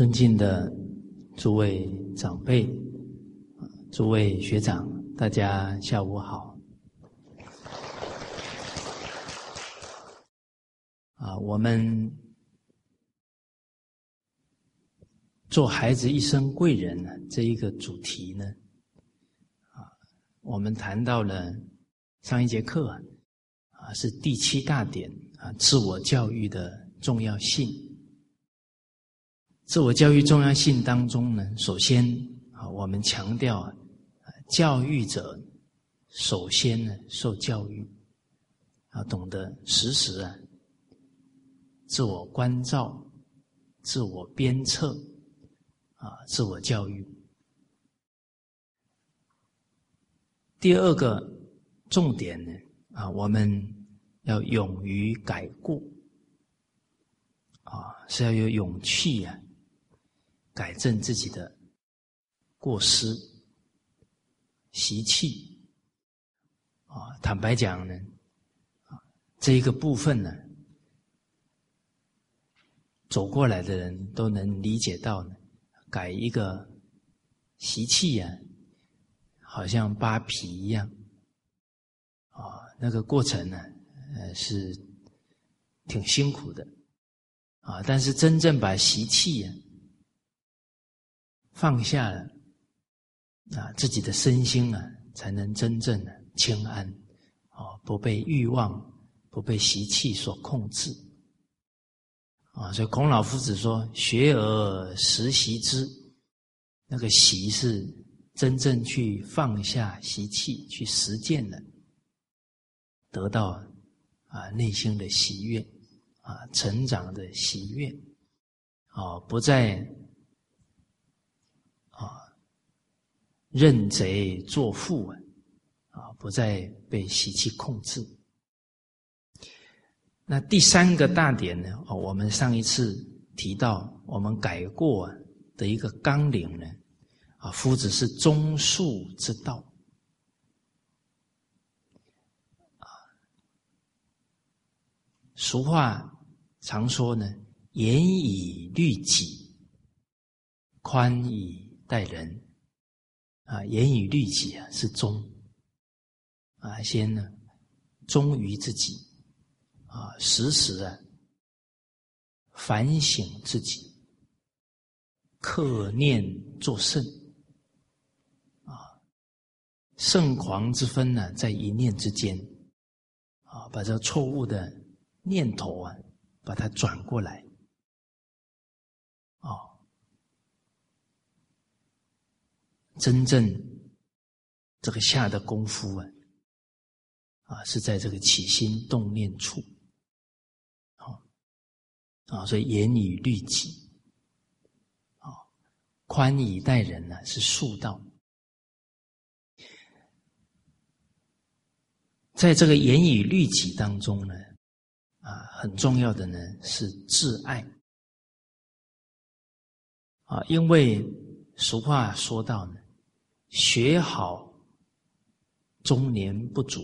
尊敬的诸位长辈、诸位学长，大家下午好。啊，我们做孩子一生贵人呢，这一个主题呢，啊，我们谈到了上一节课啊，是第七大点啊，自我教育的重要性。自我教育重要性当中呢，首先啊，我们强调啊，教育者首先呢受教育，啊，懂得时时啊。自我关照、自我鞭策，啊，自我教育。第二个重点呢，啊，我们要勇于改过，啊，是要有勇气啊，改正自己的过失、习气。啊，坦白讲呢，啊，这一个部分呢。走过来的人都能理解到呢，改一个习气呀，好像扒皮一样，啊，那个过程呢，呃，是挺辛苦的，啊，但是真正把习气呀放下了，啊，自己的身心啊，才能真正的清安，啊，不被欲望、不被习气所控制。啊，所以孔老夫子说：“学而时习之。”那个习是真正去放下习气，去实践的，得到啊内心的喜悦，啊成长的喜悦，啊不再啊认贼作父啊，啊不再被习气控制。那第三个大点呢？哦，我们上一次提到，我们改过的一个纲领呢，啊，夫子是忠恕之道，啊，俗话常说呢，严以律己，宽以待人，啊，严以律己啊是忠，啊，先呢忠于自己。啊，时时啊，反省自己，克念作圣。啊，圣狂之分呢，在一念之间。啊，把这错误的念头啊，把它转过来。啊，真正这个下的功夫啊，啊，是在这个起心动念处。啊，所以严以律己，啊，宽以待人呢，是术道。在这个严以律己当中呢，啊，很重要的呢是自爱。啊，因为俗话说到呢，学好中年不足，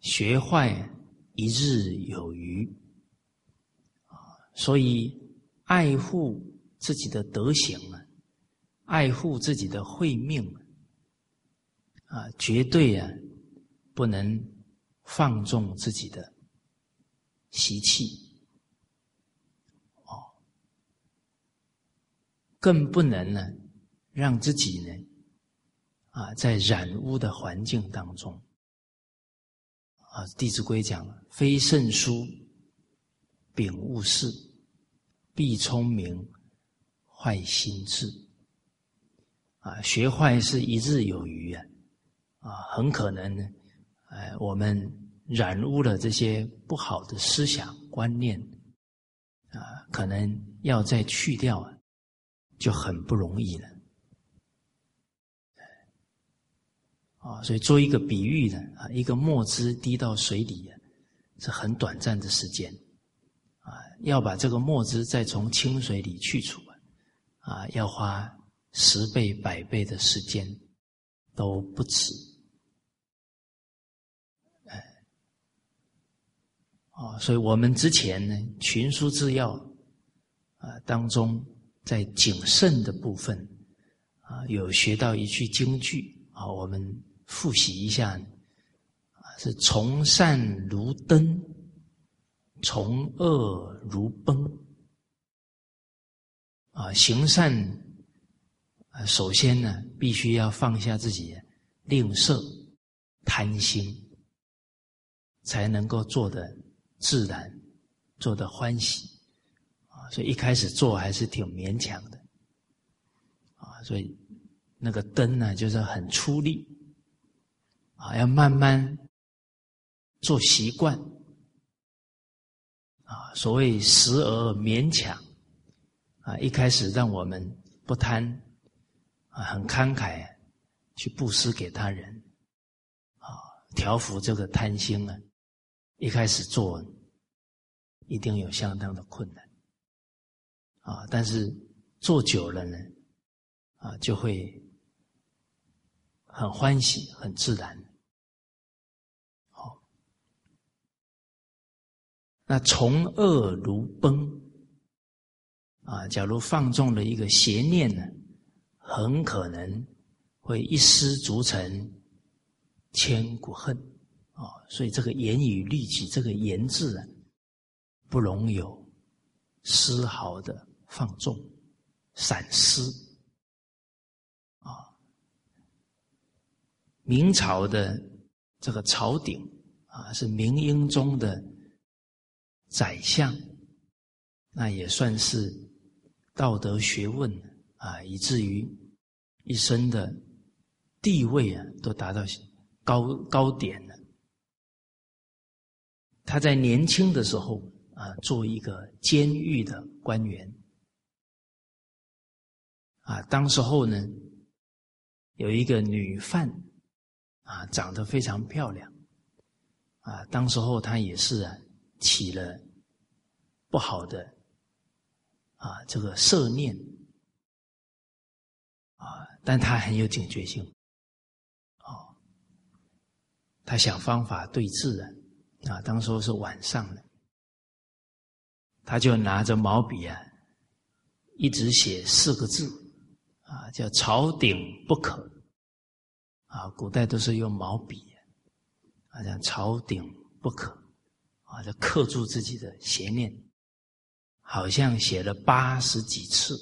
学坏一日有余。啊所以，爱护自己的德行啊，爱护自己的慧命啊，绝对啊，不能放纵自己的习气，哦，更不能呢，让自己呢，啊，在染污的环境当中，啊，《弟子规》讲了，非圣书。禀物事，必聪明，坏心智。啊，学坏是一日有余啊！啊，很可能呢，哎，我们染污了这些不好的思想观念，啊，可能要再去掉，就很不容易了。啊，所以做一个比喻呢，啊，一个墨汁滴到水里啊，是很短暂的时间。啊要把这个墨汁再从清水里去除啊，要花十倍、百倍的时间都不止。哎，哦，所以我们之前呢，群书治要啊当中，在谨慎的部分啊，有学到一句京剧啊，我们复习一下啊，是从善如登，从恶如崩啊，行善，首先呢，必须要放下自己吝啬、贪心。才能够做的自然，做的欢喜啊！所以一开始做还是挺勉强的啊！所以那个灯呢，就是很出力啊，要慢慢做习惯啊。所谓时而勉强啊，一开始让我们不贪啊，很慷慨去布施给他人啊，调伏这个贪心啊。一开始做，一定有相当的困难，啊！但是做久了呢，啊，就会很欢喜、很自然。好，那从恶如崩，啊，假如放纵了一个邪念呢，很可能会一失足成千古恨。啊，所以这个言语律己，这个言字啊，不容有丝毫的放纵、闪失。啊，明朝的这个朝廷啊，是明英宗的宰相，那也算是道德学问啊，以至于一生的地位啊，都达到高高点了。他在年轻的时候啊，做一个监狱的官员啊，当时候呢，有一个女犯啊，长得非常漂亮啊，当时候她也是啊，起了不好的啊这个色念啊，但他很有警觉性哦，他想方法对治啊。啊，当时是晚上的，他就拿着毛笔啊，一直写四个字，啊，叫“朝顶不可”。啊，古代都是用毛笔，啊，讲“朝顶不可”，啊，就刻住自己的邪念，好像写了八十几次。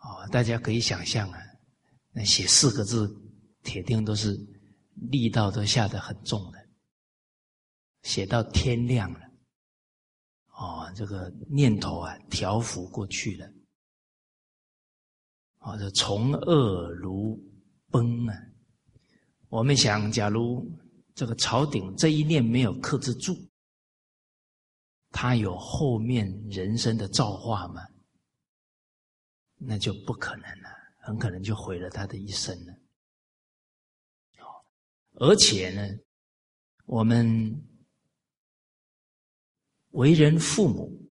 哦，大家可以想象啊，那写四个字，铁定都是力道都下得很重的。写到天亮了，哦，这个念头啊调伏过去了，哦，这从恶如崩啊！我们想，假如这个朝廷这一念没有克制住，他有后面人生的造化吗？那就不可能了，很可能就毁了他的一生了。而且呢，我们。为人父母，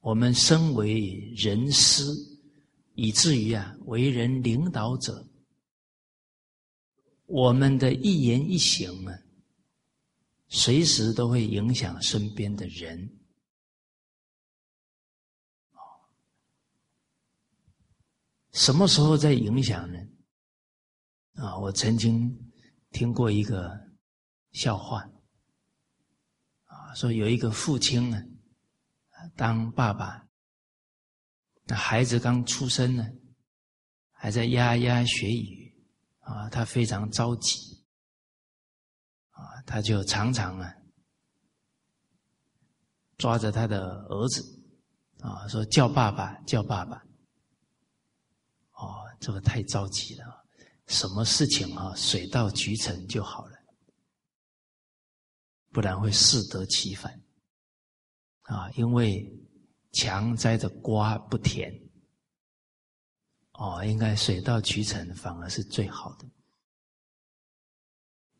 我们身为人师，以至于啊，为人领导者，我们的一言一行啊，随时都会影响身边的人。什么时候在影响呢？啊，我曾经听过一个笑话。啊说有一个父亲呢，当爸爸，那孩子刚出生呢，还在咿呀学语，啊，他非常着急，啊，他就常常啊，抓着他的儿子，啊，说叫爸爸，叫爸爸，哦，这个太着急了，什么事情啊，水到渠成就好了。不然会适得其反，啊！因为强摘的瓜不甜，哦，应该水到渠成，反而是最好的。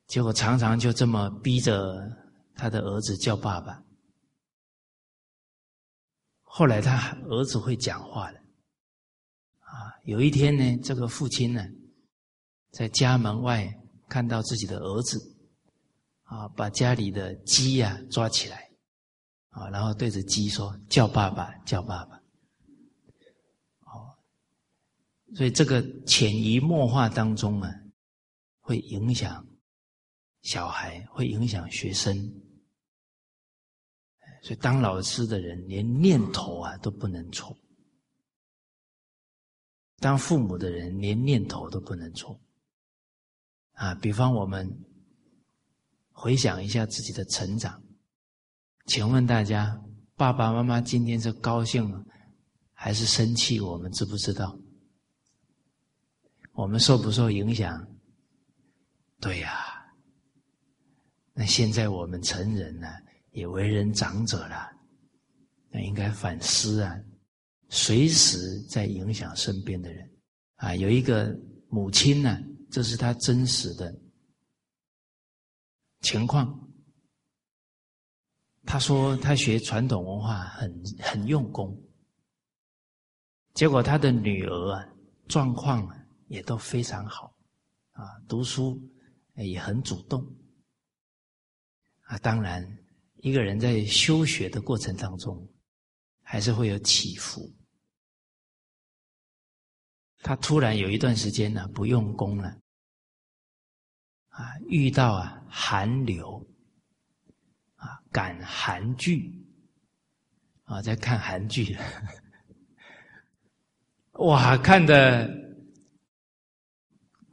结果常常就这么逼着他的儿子叫爸爸。后来他儿子会讲话了，啊！有一天呢，这个父亲呢，在家门外看到自己的儿子。啊，把家里的鸡呀抓起来，啊，然后对着鸡说：“叫爸爸，叫爸爸。”哦，所以这个潜移默化当中啊，会影响小孩，会影响学生。所以当老师的人连念头啊都不能错，当父母的人连念头都不能错。啊，比方我们回想一下自己的成长。请问大家，爸爸妈妈今天是高兴还是生气？我们知不知道？我们受不受影响？对呀。那现在我们成人了，也为人长者了，那应该反思啊，随时在影响身边的人啊。有一个母亲呢，这是她真实的情况。他说他学传统文化很很用功，结果他的女儿啊状况也都非常好，啊读书也很主动，啊当然一个人在修学的过程当中还是会有起伏，他突然有一段时间呢不用功了，啊遇到啊寒流。啊，赶韩剧。啊，在看韩剧，哇，看的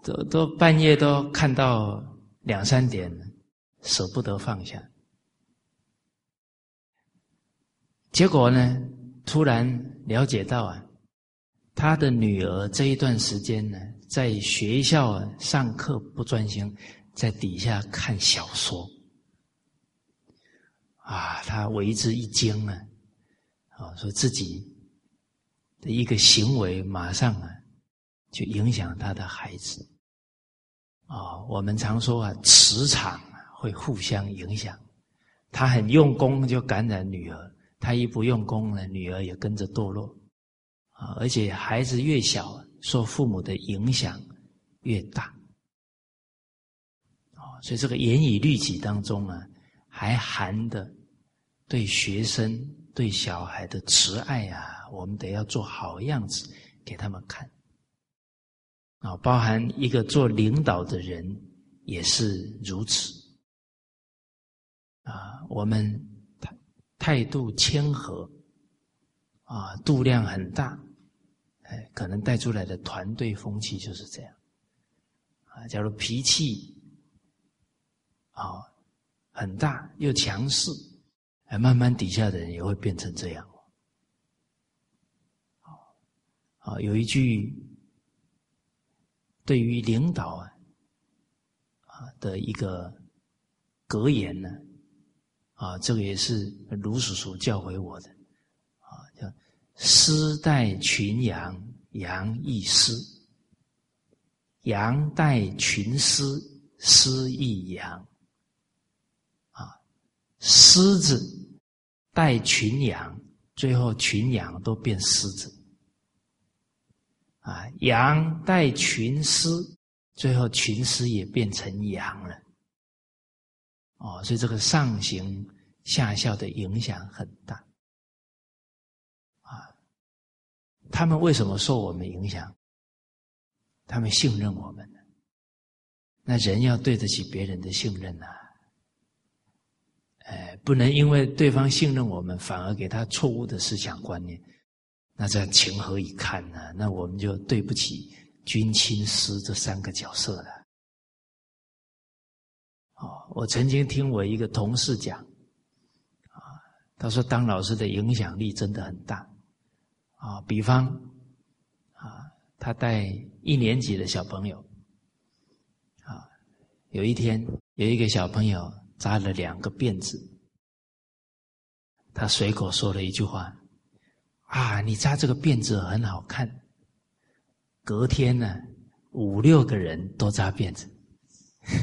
都都半夜都看到两三点，舍不得放下。结果呢，突然了解到啊，他的女儿这一段时间呢，在学校上课不专心，在底下看小说。啊，他为之一惊啊！啊，说自己的一个行为，马上啊，就影响他的孩子。啊，我们常说啊，磁场会互相影响。他很用功，就感染女儿；他一不用功呢，女儿也跟着堕落。啊，而且孩子越小，受父母的影响越大。啊，所以这个严以律己当中啊。还含的对学生、对小孩的慈爱啊，我们得要做好样子给他们看啊。包含一个做领导的人也是如此啊。我们态度谦和啊，度量很大，哎，可能带出来的团队风气就是这样啊。假如脾气啊。很大又强势，哎，慢慢底下的人也会变成这样。啊，有一句对于领导啊啊的一个格言呢，啊，这个也是卢叔叔教诲我的，啊，叫“师带群羊，羊亦师；羊带群师，师亦羊。”啊狮子带群羊，最后群羊都变狮子；啊，羊带群狮，最后群狮也变成羊了。哦，所以这个上行下效的影响很大。啊，他们为什么受我们影响？他们信任我们那人要对得起别人的信任呐。哎，不能因为对方信任我们，反而给他错误的思想观念，那这样情何以堪呢？那我们就对不起君、亲、师这三个角色了。哦，我曾经听我一个同事讲，啊，他说当老师的影响力真的很大，啊，比方，啊，他带一年级的小朋友，啊，有一天有一个小朋友。扎了两个辫子，他随口说了一句话：“啊，你扎这个辫子很好看。”隔天呢，五六个人都扎辫子，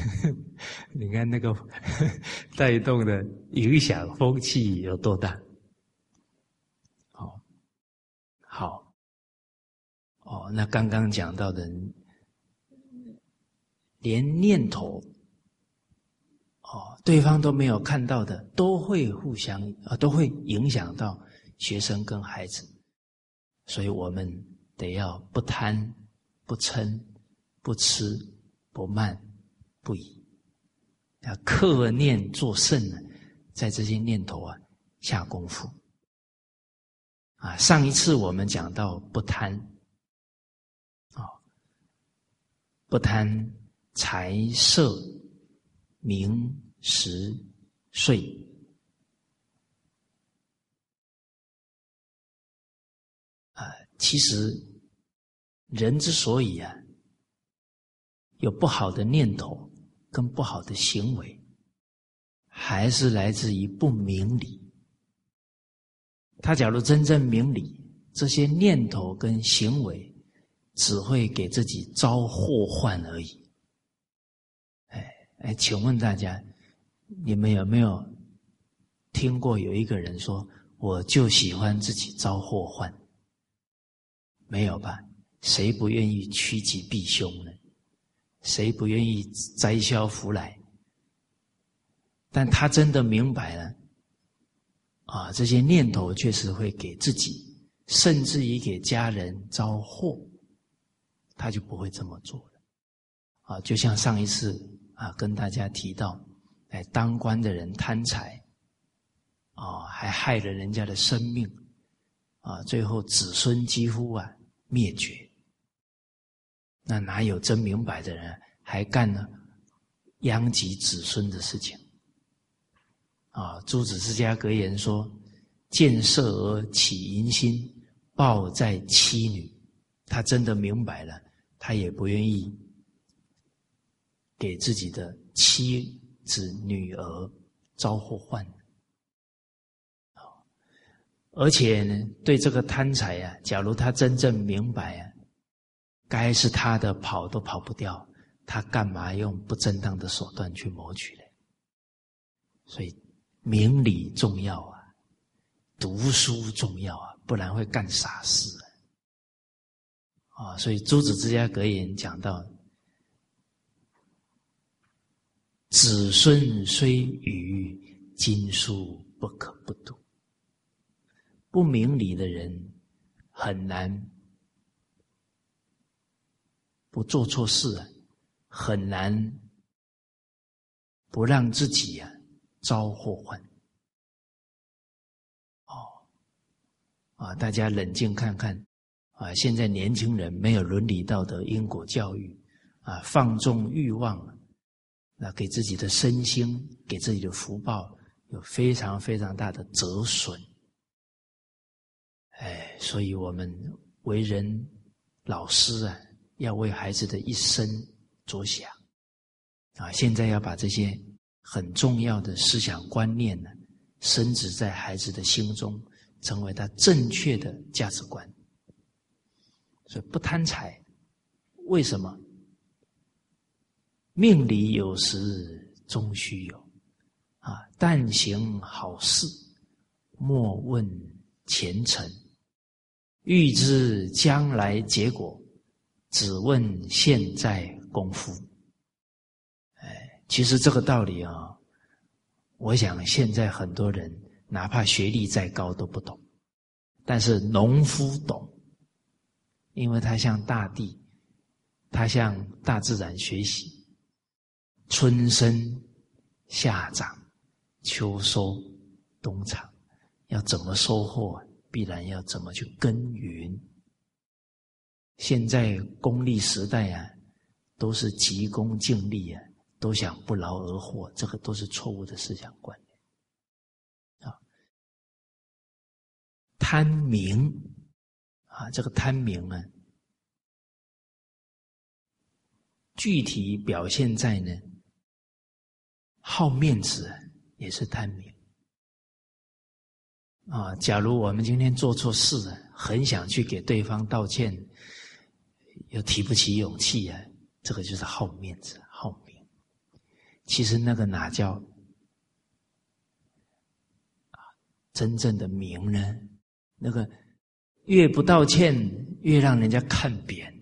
你看那个 带动的影响风气有多大？好，好，哦，那刚刚讲到的，连念头。哦，对方都没有看到的，都会互相啊，都会影响到学生跟孩子。所以我们得要不贪、不嗔、不痴、不慢、不疑，要克念作圣呢，在这些念头啊下功夫。啊，上一次我们讲到不贪，啊，不贪财色名食睡。其实，人之所以啊有不好的念头跟不好的行为，还是来自于不明理。他假如真正明理，这些念头跟行为只会给自己招祸患而已。哎哎，请问大家，你们有没有听过有一个人说：“我就喜欢自己招祸患？”没有吧？谁不愿意趋吉避凶呢？谁不愿意灾消福来？但他真的明白了，啊，这些念头确实会给自己，甚至于给家人招祸，他就不会这么做了。啊，就像上一次啊，跟大家提到，哎，当官的人贪财，啊，还害了人家的生命，啊，最后子孙几乎啊。灭绝，那哪有真明白的人还干呢？殃及子孙的事情啊！诸子之家格言说：“见色而起淫心，报在妻女。”他真的明白了，他也不愿意给自己的妻子、女儿招祸患。而且呢，对这个贪财啊，假如他真正明白啊，该是他的跑都跑不掉，他干嘛用不正当的手段去谋取呢？所以明理重要啊，读书重要啊，不然会干傻事啊。啊，所以诸子之家格言讲到：子孙虽愚，经书不可不读。不明理的人很难不做错事，很难不让自己呀遭祸患。哦，啊，大家冷静看看啊！现在年轻人没有伦理道德、因果教育啊，放纵欲望，那给自己的身心、给自己的福报有非常非常大的折损。哎，所以我们为人老师啊，要为孩子的一生着想啊。现在要把这些很重要的思想观念呢，深植在孩子的心中，成为他正确的价值观。所以不贪财，为什么？命里有时终须有啊！但行好事，莫问前程。欲知将来结果，只问现在功夫。哎，其实这个道理啊，我想现在很多人哪怕学历再高都不懂，但是农夫懂，因为他向大地，他向大自然学习，春生、夏长、秋收、冬藏，要怎么收获？必然要怎么去耕耘？现在功利时代啊，都是急功近利啊，都想不劳而获，这个都是错误的思想观念啊。贪名啊，这个贪名啊，具体表现在呢，好面子也是贪名。啊，假如我们今天做错事了，很想去给对方道歉，又提不起勇气啊，这个就是好面子、好名。其实那个哪叫真正的名呢？那个越不道歉，越让人家看扁，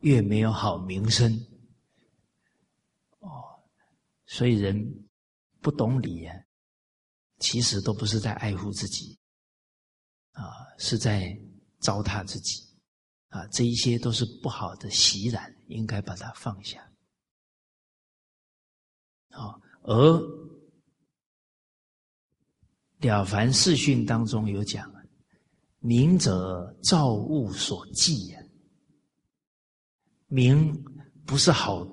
越没有好名声。哦，所以人不懂礼啊，其实都不是在爱护自己，啊，是在糟蹋自己，啊，这一些都是不好的习染，应该把它放下。啊，而《了凡四训》当中有讲，明者造物所忌呀，明不是好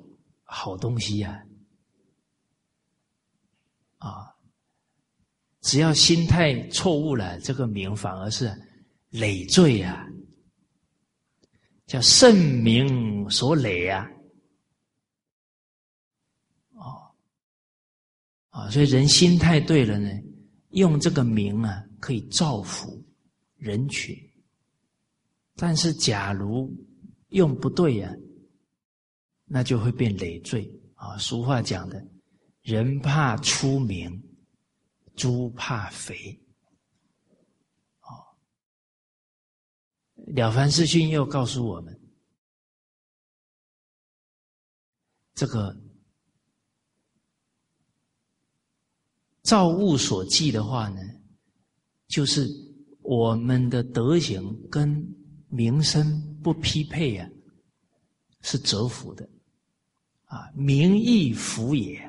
好东西呀。啊，只要心态错误了，这个名反而是累赘呀，叫圣名所累呀。哦，啊，所以人心态对了呢，用这个名啊，可以造福人群；但是假如用不对呀，那就会变累赘啊。俗话讲的。人怕出名，猪怕肥。哦，了凡四训又告诉我们，这个造物所记的话呢，就是我们的德行跟名声不匹配呀，是折福的，啊，名亦福也。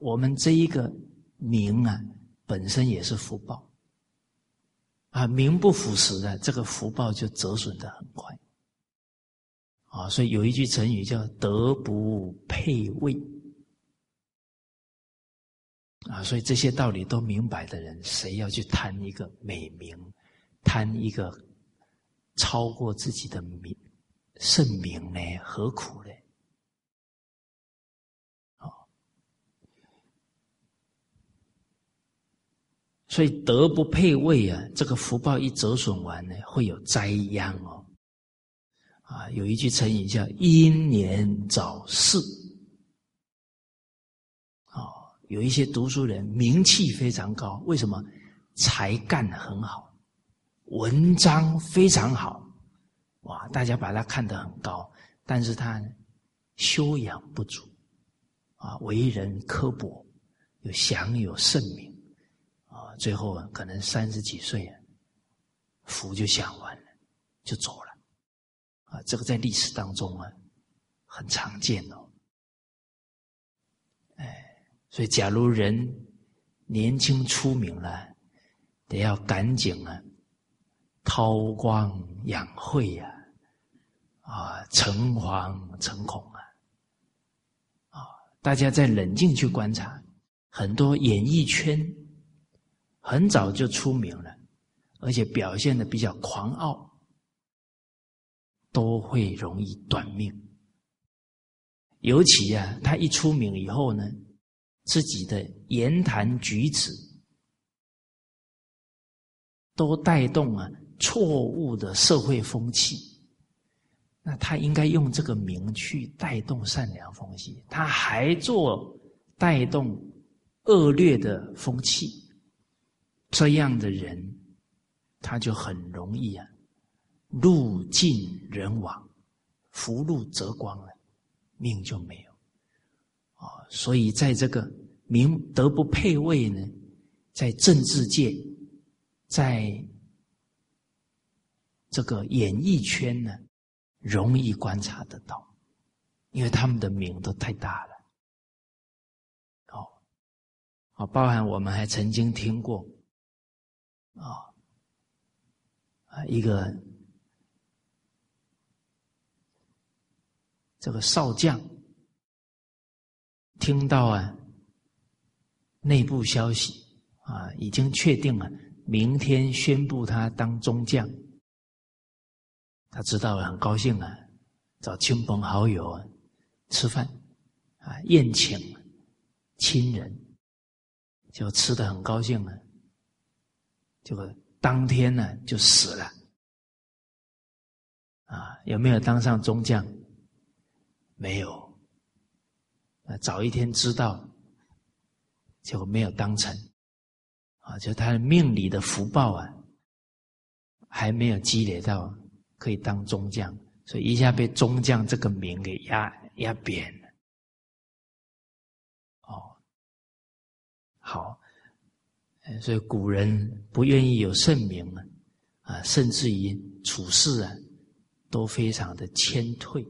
我们这一个名啊，本身也是福报啊，名不符实的，这个福报就折损的很快啊。所以有一句成语叫“德不配位”啊。所以这些道理都明白的人，谁要去贪一个美名，贪一个超过自己的名圣名呢？何苦呢？所以德不配位啊，这个福报一折损完呢，会有灾殃哦。啊，有一句成语叫“英年早逝”。哦，有一些读书人名气非常高，为什么？才干很好，文章非常好，哇，大家把他看得很高，但是他修养不足，啊，为人刻薄，又享有盛名。最后啊，可能三十几岁啊，福就享完了，就走了，啊，这个在历史当中啊，很常见哦。哎，所以假如人年轻出名了，得要赶紧啊，韬光养晦呀，啊，诚惶诚恐啊，啊，大家再冷静去观察，很多演艺圈。很早就出名了，而且表现的比较狂傲，都会容易短命。尤其啊，他一出名以后呢，自己的言谈举止都带动啊错误的社会风气。那他应该用这个名去带动善良风气，他还做带动恶劣的风气。这样的人，他就很容易啊，路尽人亡，福禄折光了，命就没有啊。所以在这个名德不配位呢，在政治界，在这个演艺圈呢，容易观察得到，因为他们的名都太大了。哦，啊，包含我们还曾经听过。啊啊！一个这个少将听到啊内部消息啊，已经确定了，明天宣布他当中将。他知道了，很高兴啊，找亲朋好友啊吃饭啊宴请亲人，就吃的很高兴了。这个当天呢就死了，啊，有没有当上中将？没有，啊，早一天知道，结果没有当成，啊，就他的命里的福报啊，还没有积累到可以当中将，所以一下被中将这个名给压压扁了，哦好，所以古人不愿意有盛名啊，啊，甚至于处事啊，都非常的谦退，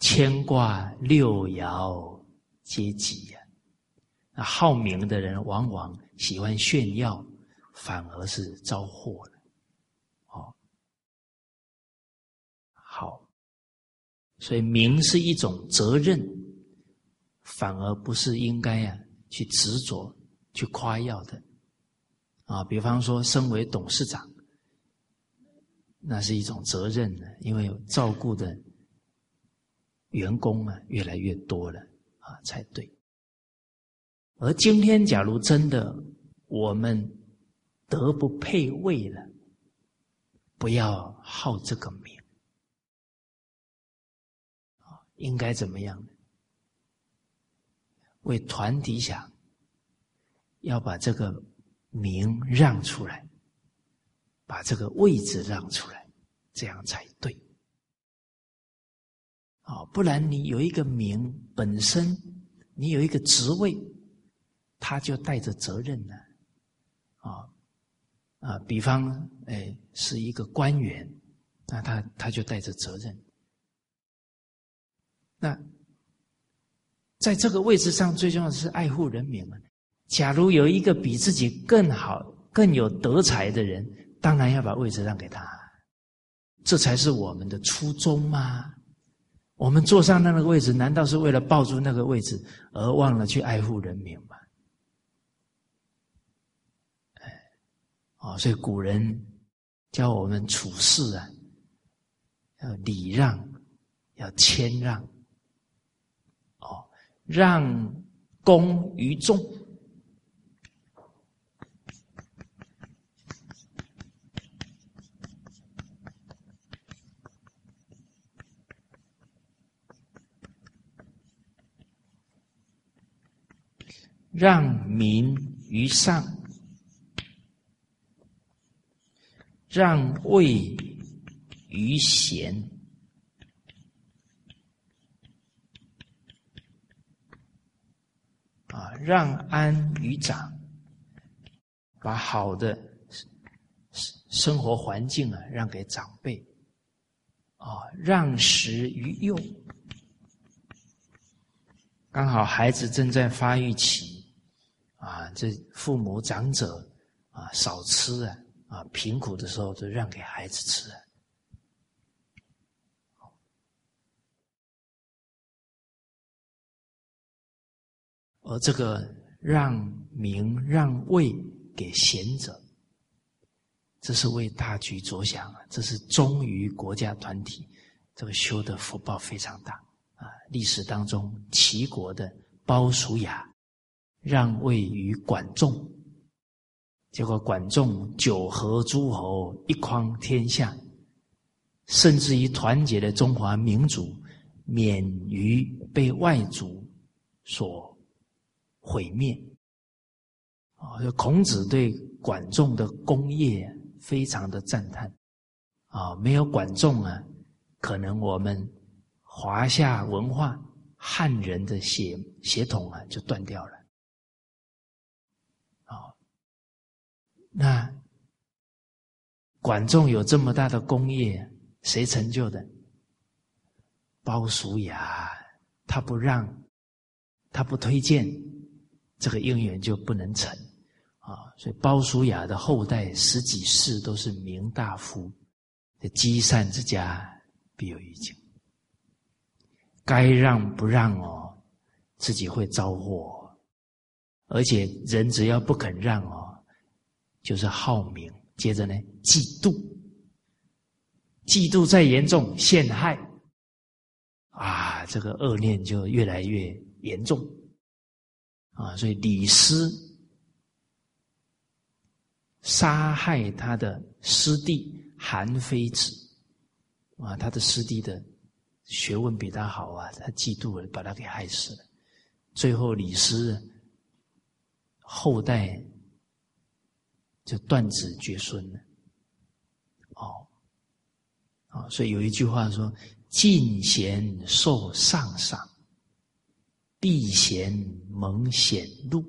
牵挂六爻皆吉呀。那好名的人往往喜欢炫耀，反而是招祸了。哦，好，所以名是一种责任，反而不是应该呀去执着、去夸耀的。啊，比方说，身为董事长，那是一种责任呢，因为照顾的员工啊越来越多了啊，才对。而今天，假如真的我们德不配位了，不要好这个名，应该怎么样呢？为团体想，要把这个名让出来，把这个位置让出来，这样才对啊！不然你有一个名本身，你有一个职位。他就带着责任呢，啊啊，比方哎是一个官员，那他他就带着责任。那在这个位置上，最重要的是爱护人民啊。假如有一个比自己更好、更有德才的人，当然要把位置让给他，这才是我们的初衷嘛。我们坐上那个位置，难道是为了抱住那个位置，而忘了去爱护人民吗？哦，所以古人教我们处事啊，要礼让，要谦让，哦，让公于众，让民于上。让位于贤啊，让安于长，把好的生活环境啊让给长辈啊，让食于幼，刚好孩子正在发育期啊，这父母长者啊少吃啊。啊，贫苦的时候就让给孩子吃，而这个让名让位给贤者，这是为大局着想啊！这是忠于国家团体，这个修的福报非常大啊！历史当中，齐国的鲍叔牙让位于管仲。结果，管仲九合诸侯，一匡天下，甚至于团结了中华民族，免于被外族所毁灭。啊，孔子对管仲的功业非常的赞叹。啊，没有管仲啊，可能我们华夏文化汉人的血血统啊就断掉了。那管仲有这么大的功业，谁成就的？鲍叔牙，他不让，他不推荐，这个姻缘就不能成啊！所以鲍叔牙的后代十几世都是名大夫，积善之家必有余庆。该让不让哦，自己会遭祸，而且人只要不肯让哦。就是好名，接着呢，嫉妒，嫉妒再严重，陷害，啊，这个恶念就越来越严重，啊，所以李斯杀害他的师弟韩非子，啊，他的师弟的学问比他好啊，他嫉妒了，把他给害死了，最后李斯后代。就断子绝孙了。哦。啊所以有一句话说进贤受上上必贤蒙显禄。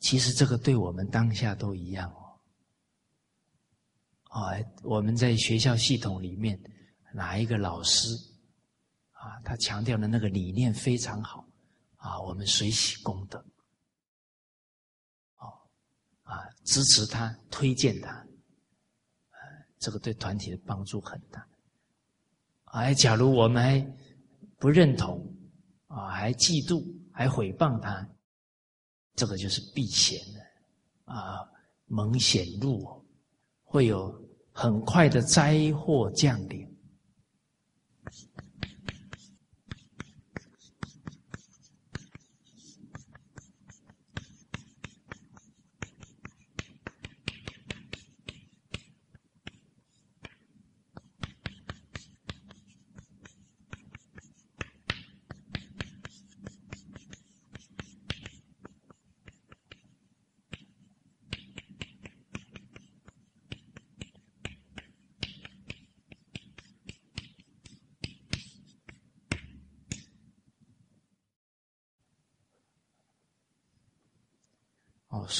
其实这个对我们当下都一样哦。啊我们在学校系统里面哪一个老师啊他强调的那个理念非常好。啊，我们随喜功德，哦，啊，支持他，推荐他，这个对团体的帮助很大。哎，假如我们还不认同啊，还嫉妒，还诽谤他，这个就是避嫌了啊，蒙显入，会有很快的灾祸降临。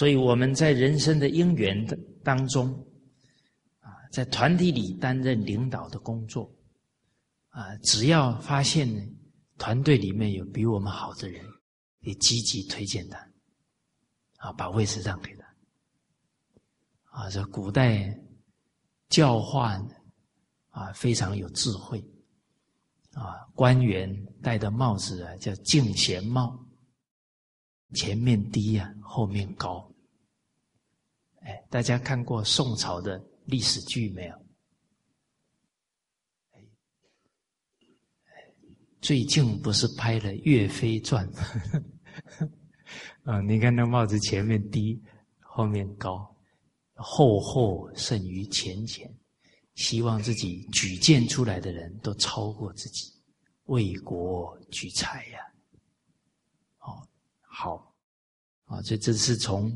所以我们在人生的因缘的当中，啊，在团体里担任领导的工作，啊，只要发现，团队里面有比我们好的人，也积极推荐他，啊，把位置让给他，啊，这古代教化啊非常有智慧，啊，官员戴的帽子啊叫敬贤帽。前面低呀，后面高。哎，大家看过宋朝的历史剧没有？最近不是拍了《岳飞传》啊？你看那帽子前面低，后面高，后后胜于前前，希望自己举荐出来的人都超过自己，为国举才呀。好，啊，这这是从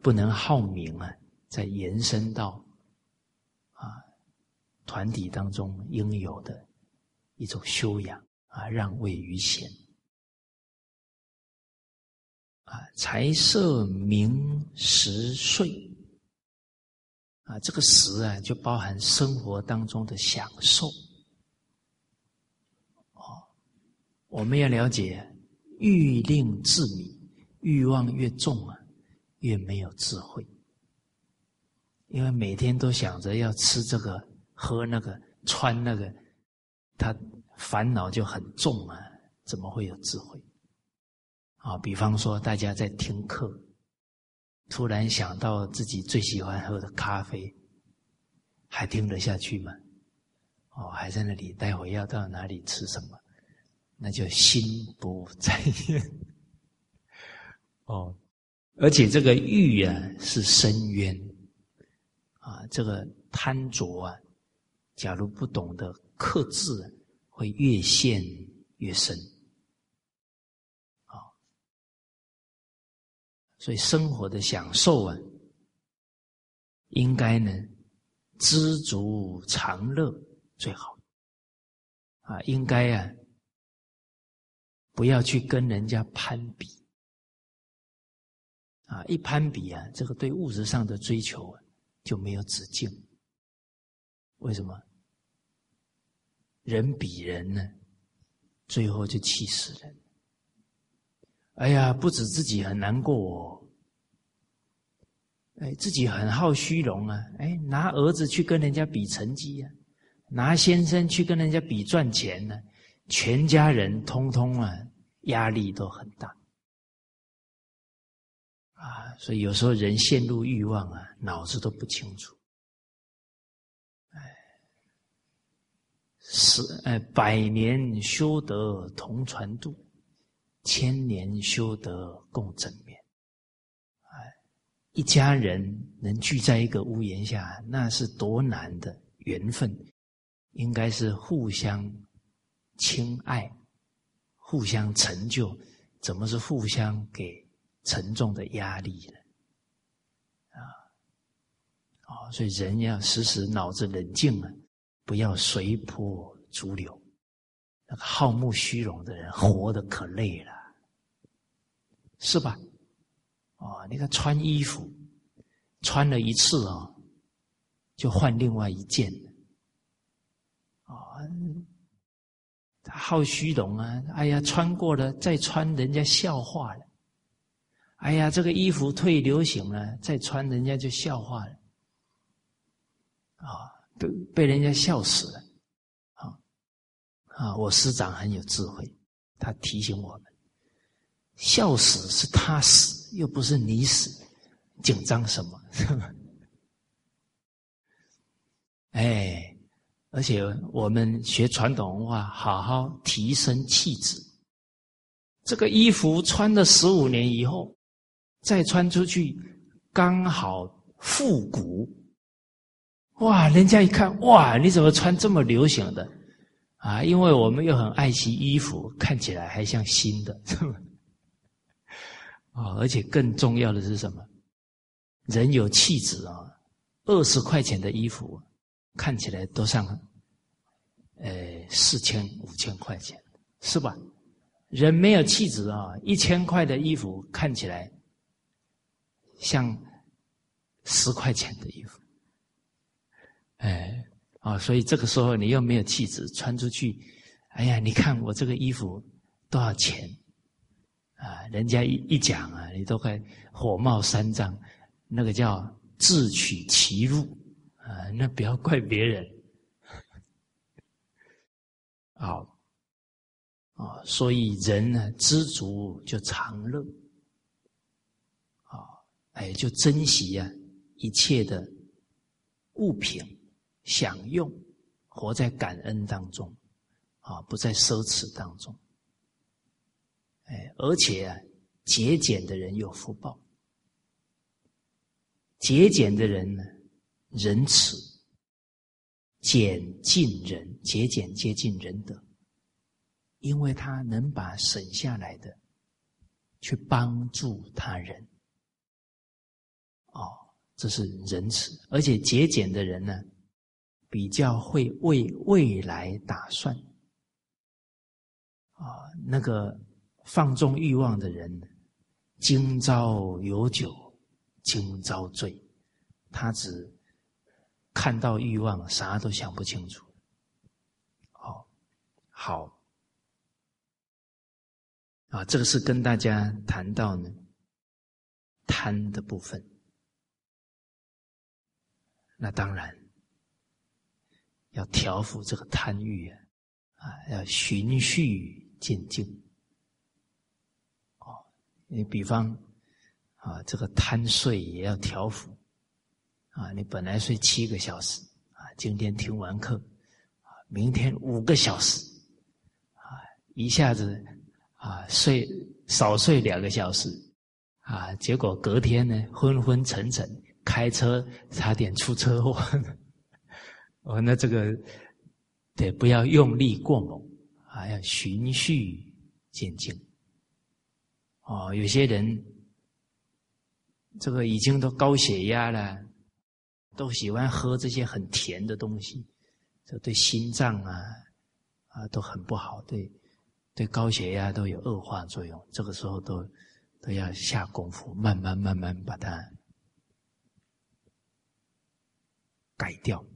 不能好名啊，再延伸到啊团体当中应有的一种修养啊，让位于贤啊，财色名食睡。啊，这个食啊，就包含生活当中的享受。哦，我们要了解欲令自泯。欲望越重啊，越没有智慧。因为每天都想着要吃这个、喝那个、穿那个，他烦恼就很重啊，怎么会有智慧？啊，比方说大家在听课，突然想到自己最喜欢喝的咖啡，还听得下去吗？哦，还在那里，待会要到哪里吃什么？那就心不在焉。哦，而且这个欲啊是深渊，啊，这个贪着啊，假如不懂得克制，会越陷越深。啊，所以生活的享受啊，应该呢知足常乐最好。啊，应该啊，不要去跟人家攀比。啊，一攀比啊，这个对物质上的追求啊就没有止境。为什么？人比人呢，最后就气死人。哎呀，不止自己很难过，哦哎，自己很好虚荣啊，哎，拿儿子去跟人家比成绩啊，拿先生去跟人家比赚钱呢，全家人通通啊压力都很大。所以有时候人陷入欲望啊，脑子都不清楚。哎，是哎，百年修得同船渡，千年修得共枕眠。哎，一家人能聚在一个屋檐下，那是多难的缘分，应该是互相亲爱，互相成就，怎么是互相给？沉重的压力了，啊，哦，所以人要时时脑子冷静啊，不要随波逐流。那个好慕虚荣的人，活得可累了，是吧？啊，你看穿衣服，穿了一次啊，就换另外一件啊，他好虚荣啊！哎呀，穿过了再穿，人家笑话了。哎呀，这个衣服退流行了，再穿人家就笑话了。啊，被被人家笑死了。啊啊！我师长很有智慧，他提醒我们：笑死是他死，又不是你死，紧张什么？哎。而且我们学传统文化，好好提升气质。这个衣服穿了十五年以后，再穿出去，刚好复古。哇！人家一看，哇！你怎么穿这么流行的？啊，因为我们又很爱惜衣服，看起来还像新的。是吧啊，而且更重要的是什么？人有气质啊！二十块钱的衣服。看起来都像，呃，四千五千块钱，是吧？人没有气质啊，一千块的衣服看起来像十块钱的衣服，哎，啊，所以这个时候你又没有气质，穿出去，哎呀，你看我这个衣服多少钱？啊，人家一一讲啊，你都快火冒三丈，那个叫自取其辱。啊，那不要怪别人。好，啊，所以人呢，知足就常乐。哎，就珍惜呀一切的物品，享用，活在感恩当中，啊，不在奢侈当中。哎，而且啊，节俭的人有福报，节俭的人呢。仁慈，俭尽人，节俭接近仁德，因为他能把省下来的去帮助他人。这是仁慈，而且节俭的人呢，比较会为未来打算。啊，那个放纵欲望的人，今朝有酒今朝醉，他只。看到欲望，啥都想不清楚。好，好，啊，这个是跟大家谈到呢贪的部分。那当然要调伏这个贪欲啊，啊，要循序渐进。哦，你比方啊，这个贪睡也要调伏。啊，你本来睡七个小时，啊，今天听完课，啊，明天五个小时，啊，一下子，啊，睡少睡两个小时，啊，结果隔天呢昏昏沉沉，开车差点出车祸，哦，那这个得不要用力过猛，啊，要循序渐进，哦，有些人这个已经都高血压了。都喜欢喝这些很甜的东西，这对心脏啊啊都很不好，对对高血压都有恶化作用。这个时候都都要下功夫，慢慢慢慢把它改掉、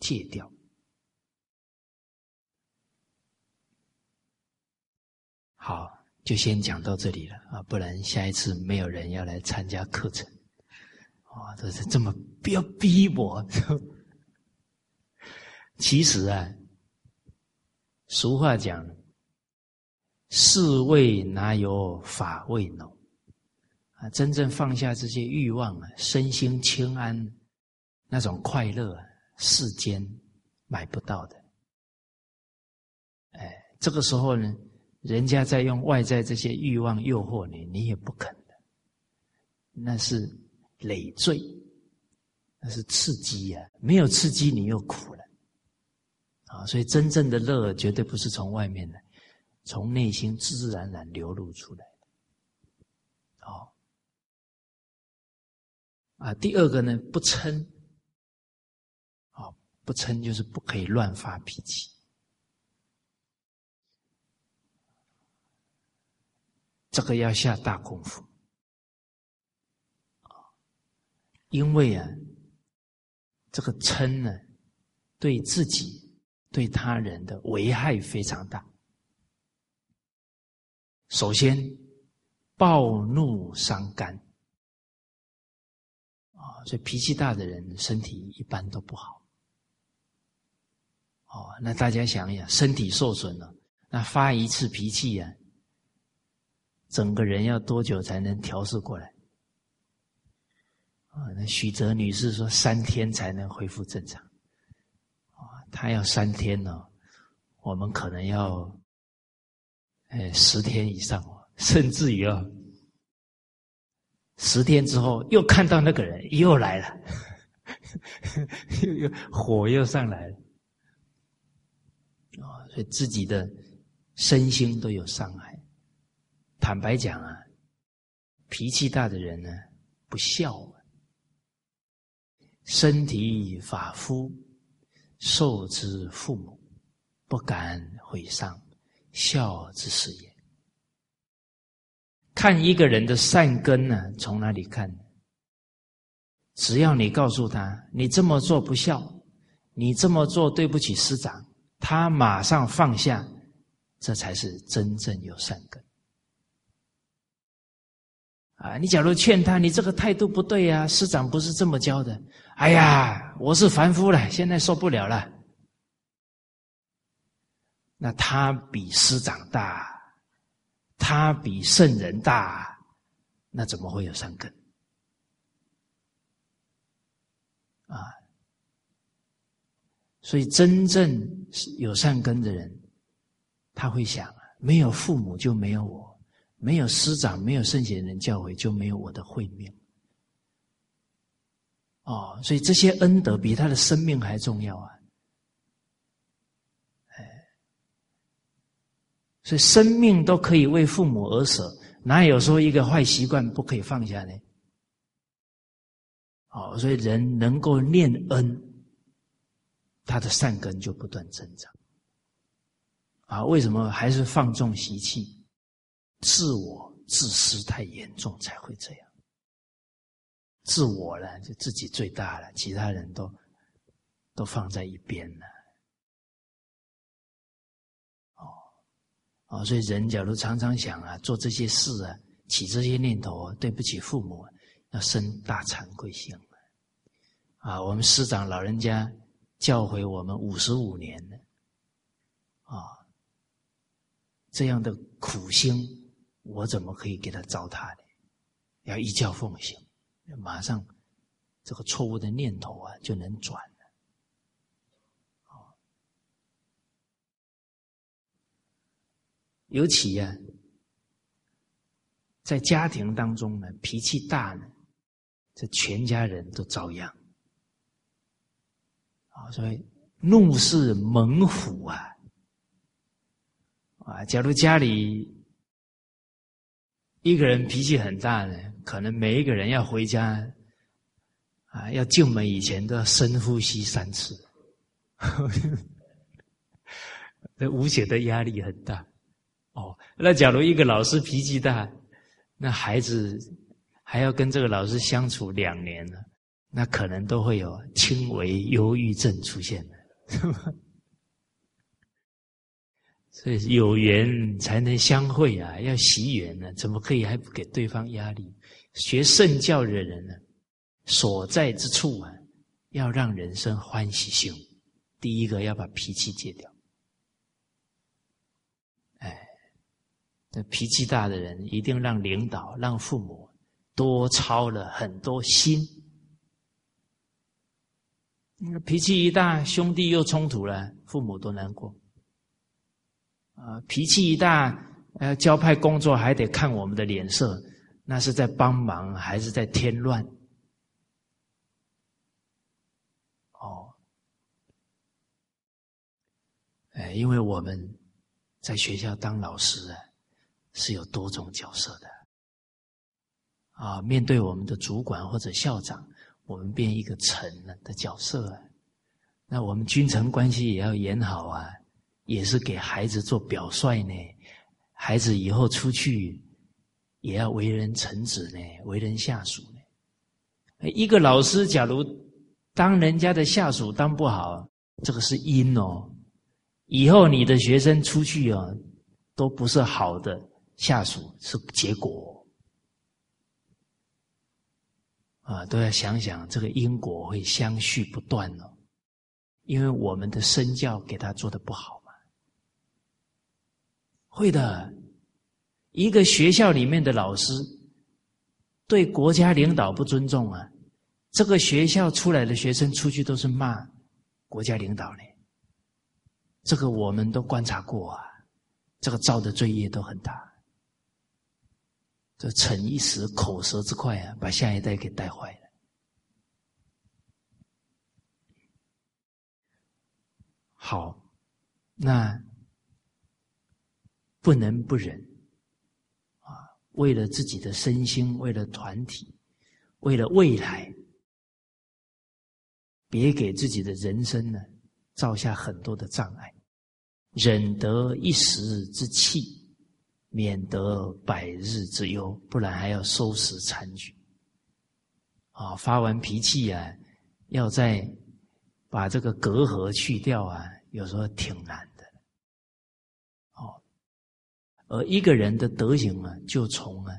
戒掉。好，就先讲到这里了啊，不然下一次没有人要来参加课程。啊，这是这么不要逼我。其实啊，俗话讲，世味哪有法味浓啊？真正放下这些欲望啊，身心清安，那种快乐，世间买不到的。哎，这个时候呢，人家在用外在这些欲望诱惑你，你也不肯的，那是。累赘，那是刺激呀！没有刺激，你又苦了啊！所以真正的乐，绝对不是从外面来，从内心自自然然流露出来的。哦，啊，第二个呢，不嗔，不嗔就是不可以乱发脾气，这个要下大功夫。因为啊，这个嗔呢，对自己、对他人的危害非常大。首先，暴怒伤肝啊，所以脾气大的人身体一般都不好。哦，那大家想一想，身体受损了，那发一次脾气呀，整个人要多久才能调试过来？啊，那许哲女士说三天才能恢复正常。啊，她要三天呢，我们可能要。哎，十天以上哦，甚至于啊，十天之后又看到那个人又来了，又又火又上来了，啊，所以自己的身心都有伤害。坦白讲啊，脾气大的人呢，不孝啊，身体发肤，受之父母，不敢毁伤。孝之事也。看一个人的善根呢，从哪里看？只要你告诉他，你这么做不孝，你这么做对不起师长，他马上放下，这才是真正有善根。啊，你假如劝他，你这个态度不对呀，师长不是这么教的。哎呀，我是凡夫了，现在受不了了。那他比师长大，他比圣人大，那怎么会有善根？啊！所以真正有善根的人，他会想：没有父母就没有我，没有师长，没有圣贤人教诲，就没有我的慧命。哦，所以这些恩德比他的生命还重要啊！哎所以生命都可以为父母而舍，哪有说一个坏习惯不可以放下呢？哦，所以人能够念恩，他的善根就不断增长。啊，为什么还是放纵习气、自我自私太严重才会这样？自我呢，就自己最大了，其他人都都放在一边了。哦，哦，所以人假如常常想啊，做这些事啊，起这些念头，对不起父母，啊要生大惭愧心啊！我们师长老人家教诲我们五十五年了，啊，这样的苦心，我怎么可以给他糟蹋呢？要一教奉行，马上这个错误的念头啊，就能转了。尤其呀，在家庭当中呢，脾气大呢，这全家人都遭殃。啊，所以怒视猛虎啊！啊，假如家里一个人脾气很大呢，可能每一个人要回家啊，要进门以前都要深呼吸三次，这无形的压力很大。哦，那假如一个老师脾气大，那孩子还要跟这个老师相处两年呢，那可能都会有轻微忧郁症出现的，所以有缘才能相会啊，要惜缘呢，怎么可以还不给对方压力？学圣教的人呢，所在之处啊，要让人生欢喜心，第一个要把脾气戒掉。哎这脾气大的人，一定让领导、让父母多操了很多心。那脾气一大，兄弟又冲突了，父母多难过。啊，脾气一大，呃，交派工作还得看我们的脸色，那是在帮忙还是在添乱？哦，哎，因为我们在学校当老师啊。是有多种角色的啊！面对我们的主管或者校长，我们变一个臣了的角色啊。那我们君臣关系也要演好啊，也是给孩子做表率呢。孩子以后出去也要为人臣子呢，为人下属呢。一个老师假如当人家的下属当不好，这个是因哦。以后你的学生出去啊，都不是好的下属，是结果。啊，都要想想这个因果会相续不断哦，因为我们的身教给他做的不好嘛。会的，一个学校里面的老师对国家领导不尊重啊，这个学校出来的学生出去都是骂国家领导呢。这个我们都观察过啊，这个造的罪业都很大。这逞一时口舌之快啊，把下一代给带坏了。好，那不能不忍啊！为了自己的身心，为了团体，为了未来，别给自己的人生呢造下很多的障碍，忍得一时之气。免得百日之忧，不然还要收拾残局。啊，发完脾气啊，要再把这个隔阂去掉啊，有时候挺难的。哦，而一个人的德行啊，就从啊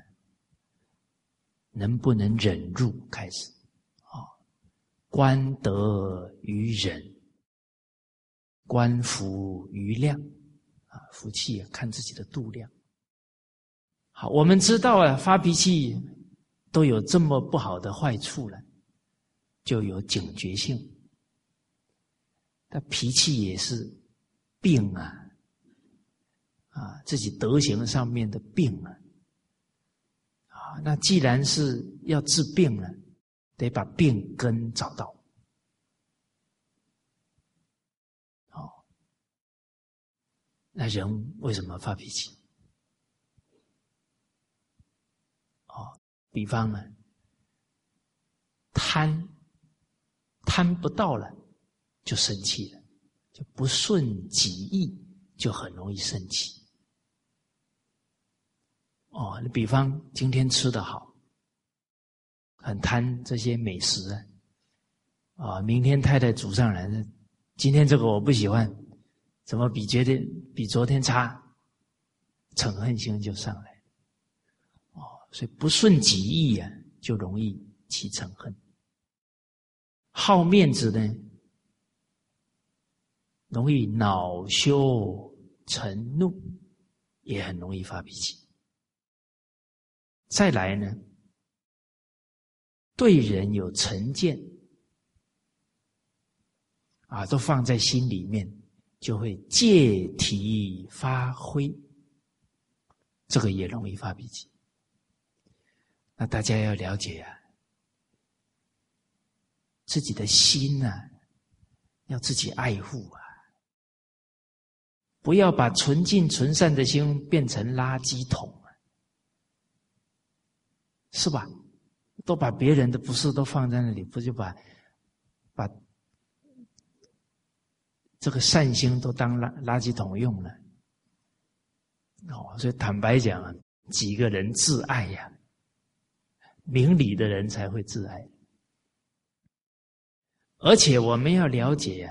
能不能忍辱开始。啊，观德于忍，观福于量。啊，福气啊，看自己的度量。好，我们知道啊，发脾气都有这么不好的坏处了，就有警觉性。他脾气也是病啊，啊，自己德行上面的病啊，啊，那既然是要治病了，得把病根找到。好，那人为什么发脾气？比方呢，贪贪不到了，就生气了，就不顺己意，就很容易生气。哦，你比方今天吃的好，很贪这些美食啊，啊，明天太太煮上来的，今天这个我不喜欢，怎么比觉得比昨天差，嗔恨心就上来。所以不顺己意啊，就容易起嗔恨；好面子呢，容易恼羞成怒，也很容易发脾气。再来呢，对人有成见啊，都放在心里面，就会借题发挥，这个也容易发脾气。那大家要了解啊，自己的心呐，要自己爱护啊，不要把纯净纯善的心变成垃圾桶啊，是吧？都把别人的不是都放在那里，不就把把这个善心都当垃垃圾桶用了？哦，所以坦白讲，几个人自爱呀。明理的人才会自爱，而且我们要了解，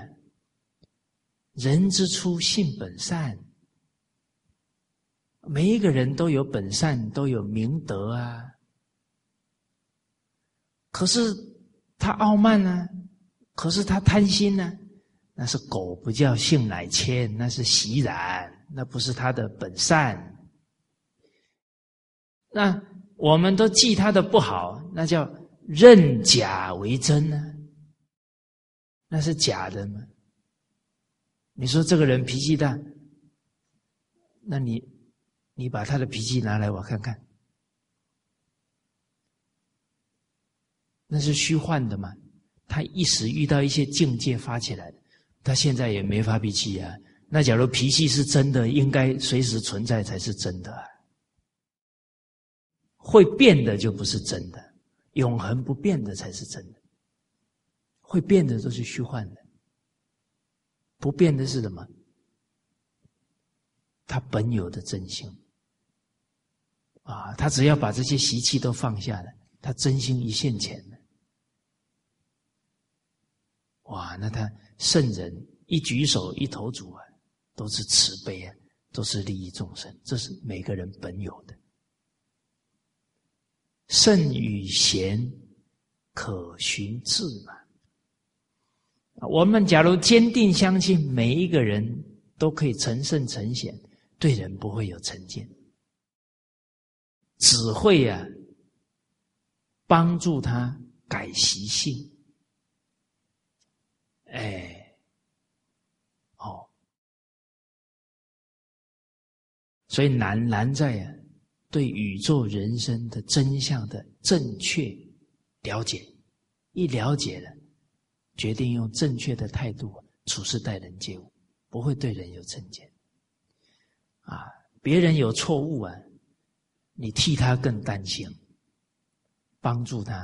人之初性本善，每一个人都有本善，都有明德啊。可是他傲慢呢，可是他贪心呢，那是狗不叫性乃迁，那是习然，那不是他的本善。那。我们都记他的不好，那叫认假为真呢？那是假的吗？你说这个人脾气大，那你你把他的脾气拿来我看看，那是虚幻的吗？他一时遇到一些境界发起来，他现在也没发脾气啊。那假如脾气是真的，应该随时存在才是真的。会变的就不是真的，永恒不变的才是真的。会变的都是虚幻的，不变的是什么？他本有的真心。啊，他只要把这些习气都放下了，他真心一现前了，哇，那他圣人一举手一投足啊，都是慈悲啊，都是利益众生，这是每个人本有的。圣与贤，可循智嘛。我们假如坚定相信，每一个人都可以成圣成贤，对人不会有成见，只会呀帮助他改习性。哎，哦，所以难难在啊，对宇宙人生的真相的正确了解，一了解了。决定用正确的态度处事待人接物，不会对人有成见。啊，别人有错误啊，你替他更担心，帮助他，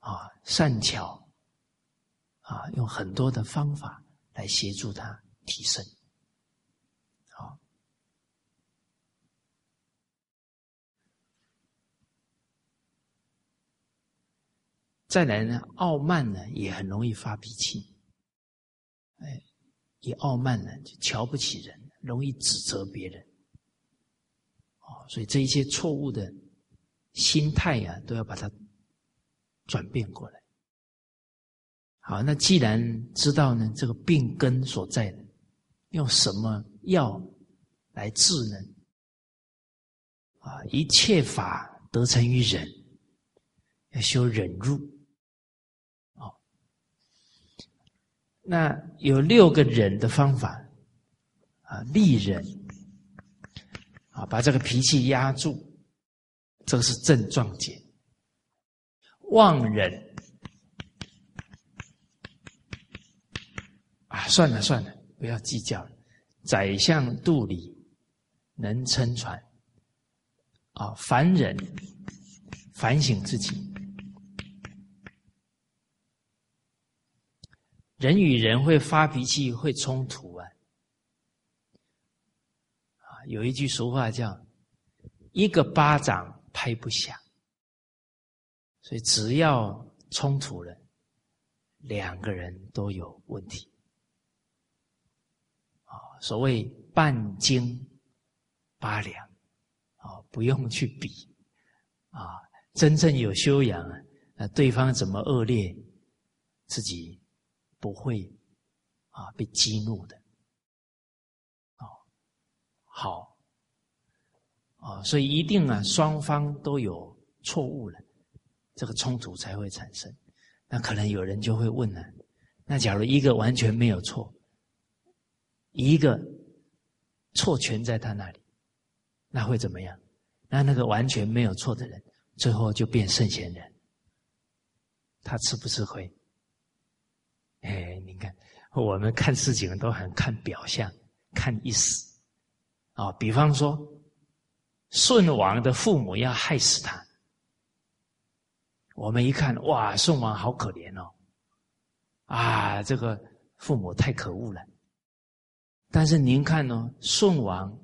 啊，善巧，啊，用很多的方法来协助他提升。好，再来呢，傲慢呢也很容易发脾气，哎，一傲慢呢就瞧不起人，容易指责别人，哦，所以这一些错误的心态呀，都要把它转变过来。好，那既然知道呢这个病根所在，用什么药来治呢？啊，一切法得成于忍，要修忍辱。那有六个忍的方法，啊，利忍，啊，把这个脾气压住，这个是症状解。妄忍，啊，算了算了，不要计较了。宰相肚里能撑船，啊，凡人，反省自己。人与人会发脾气，会冲突啊！啊，有一句俗话叫“一个巴掌拍不响”，所以只要冲突了，两个人都有问题。啊，所谓半斤八两，啊，不用去比，啊，真正有修养啊，那对方怎么恶劣，自己。不会啊，被激怒的哦，好啊，所以一定啊，双方都有错误了，这个冲突才会产生。那可能有人就会问了：那假如一个完全没有错，一个错全在他那里，那会怎么样？那那个完全没有错的人，最后就变圣贤人，他吃不吃亏？哎，你看，我们看事情都很看表象，看意思。啊，比方说，舜王的父母要害死他，我们一看，哇，舜王好可怜哦，啊，这个父母太可恶了。但是您看哦，舜王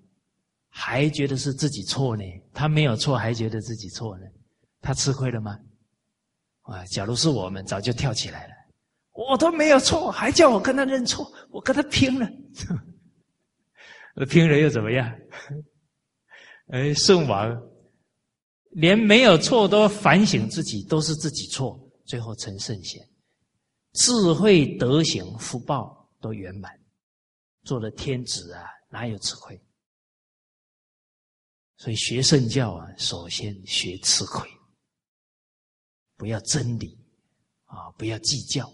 还觉得是自己错呢，他没有错，还觉得自己错呢，他吃亏了吗？啊，假如是我们，早就跳起来了。我都没有错，还叫我跟他认错，我跟他拼了，拼了又怎么样？哎，圣王连没有错都反省自己，都是自己错，最后成圣贤，智慧、德行、福报都圆满，做了天子啊，哪有吃亏？所以学圣教啊，首先学吃亏，不要真理啊，不要计较。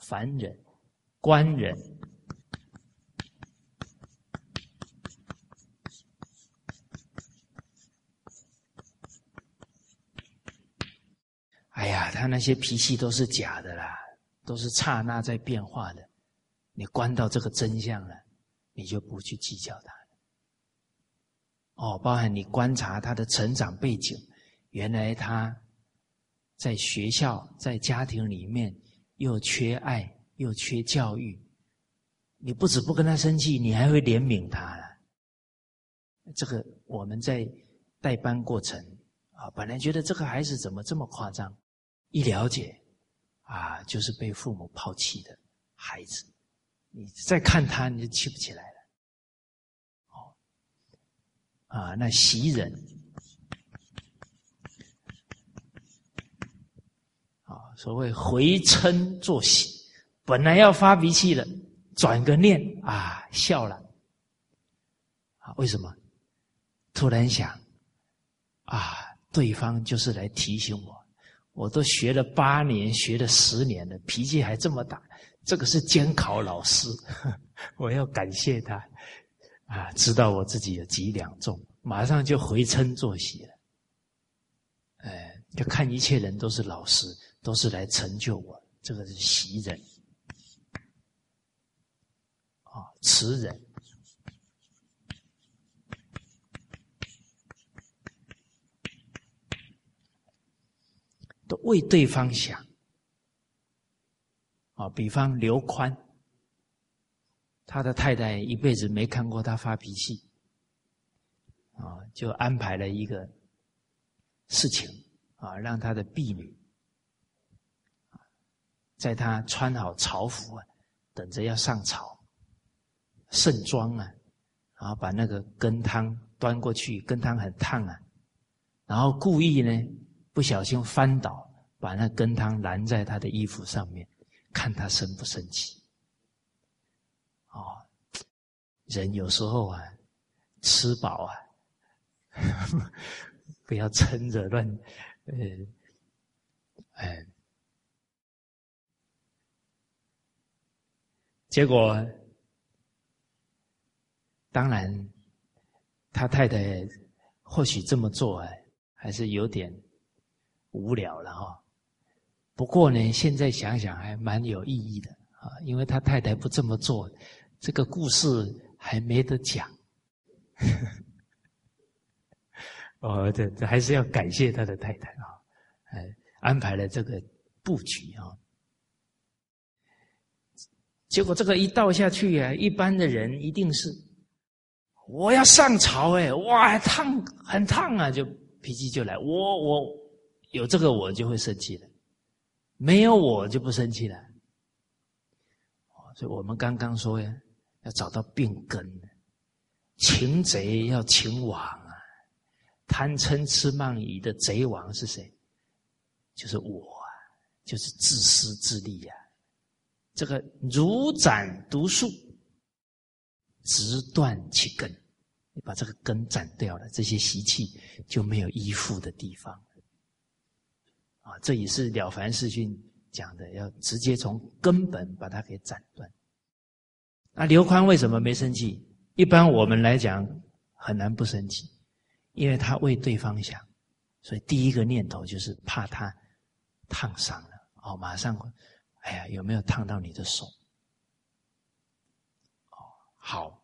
凡人、官人，哎呀，他那些脾气都是假的啦，都是刹那在变化的。你观到这个真相了，你就不去计较他了。哦，包含你观察他的成长背景，原来他在学校、在家庭里面。又缺爱，又缺教育，你不止不跟他生气，你还会怜悯他了。这个我们在代班过程啊，本来觉得这个孩子怎么这么夸张，一了解啊，就是被父母抛弃的孩子。你再看他，你就气不起来了。哦，啊，那袭人，啊，所谓回嗔作喜，本来要发脾气了，转个念啊，笑了。啊，为什么？突然想，啊，对方就是来提醒我，我都学了八年，学了十年了，脾气还这么大。这个是监考老师，我要感谢他，啊，知道我自己有几两重，马上就回嗔作喜了。哎，就看一切人都是老师，都是来成就我，这个是袭人，啊，慈人，都为对方想。啊，比方刘宽，他的太太一辈子没看过他发脾气，啊，就安排了一个事情，啊，让他的婢女，在他穿好朝服啊，等着要上朝，盛装啊，然后把那个羹汤端过去，羹汤很烫啊，然后故意呢不小心翻倒，把那羹汤拦在他的衣服上面。看他生不生气，哦，人有时候啊，吃饱啊，不要撑着乱，呃，哎，结果，当然，他太太或许这么做啊，还是有点无聊了哈。不过呢，现在想想还蛮有意义的啊，因为他太太不这么做，这个故事还没得讲。哦，这这还是要感谢他的太太啊，哎，安排了这个布局啊。结果这个一倒下去啊，一般的人一定是我要上朝哎，哇，烫很烫啊，就脾气就来，我我有这个我就会生气了。没有我就不生气了，所以我们刚刚说呀，要找到病根，擒贼要擒王啊，贪嗔痴慢疑的贼王是谁？就是我啊，就是自私自利呀。这个如斩毒树，直断其根，你把这个根斩掉了，这些习气就没有依附的地方。啊，这也是《了凡四训》讲的，要直接从根本把它给斩断。那刘宽为什么没生气？一般我们来讲很难不生气，因为他为对方想，所以第一个念头就是怕他烫伤了。哦，马上，哎呀，有没有烫到你的手？哦，好，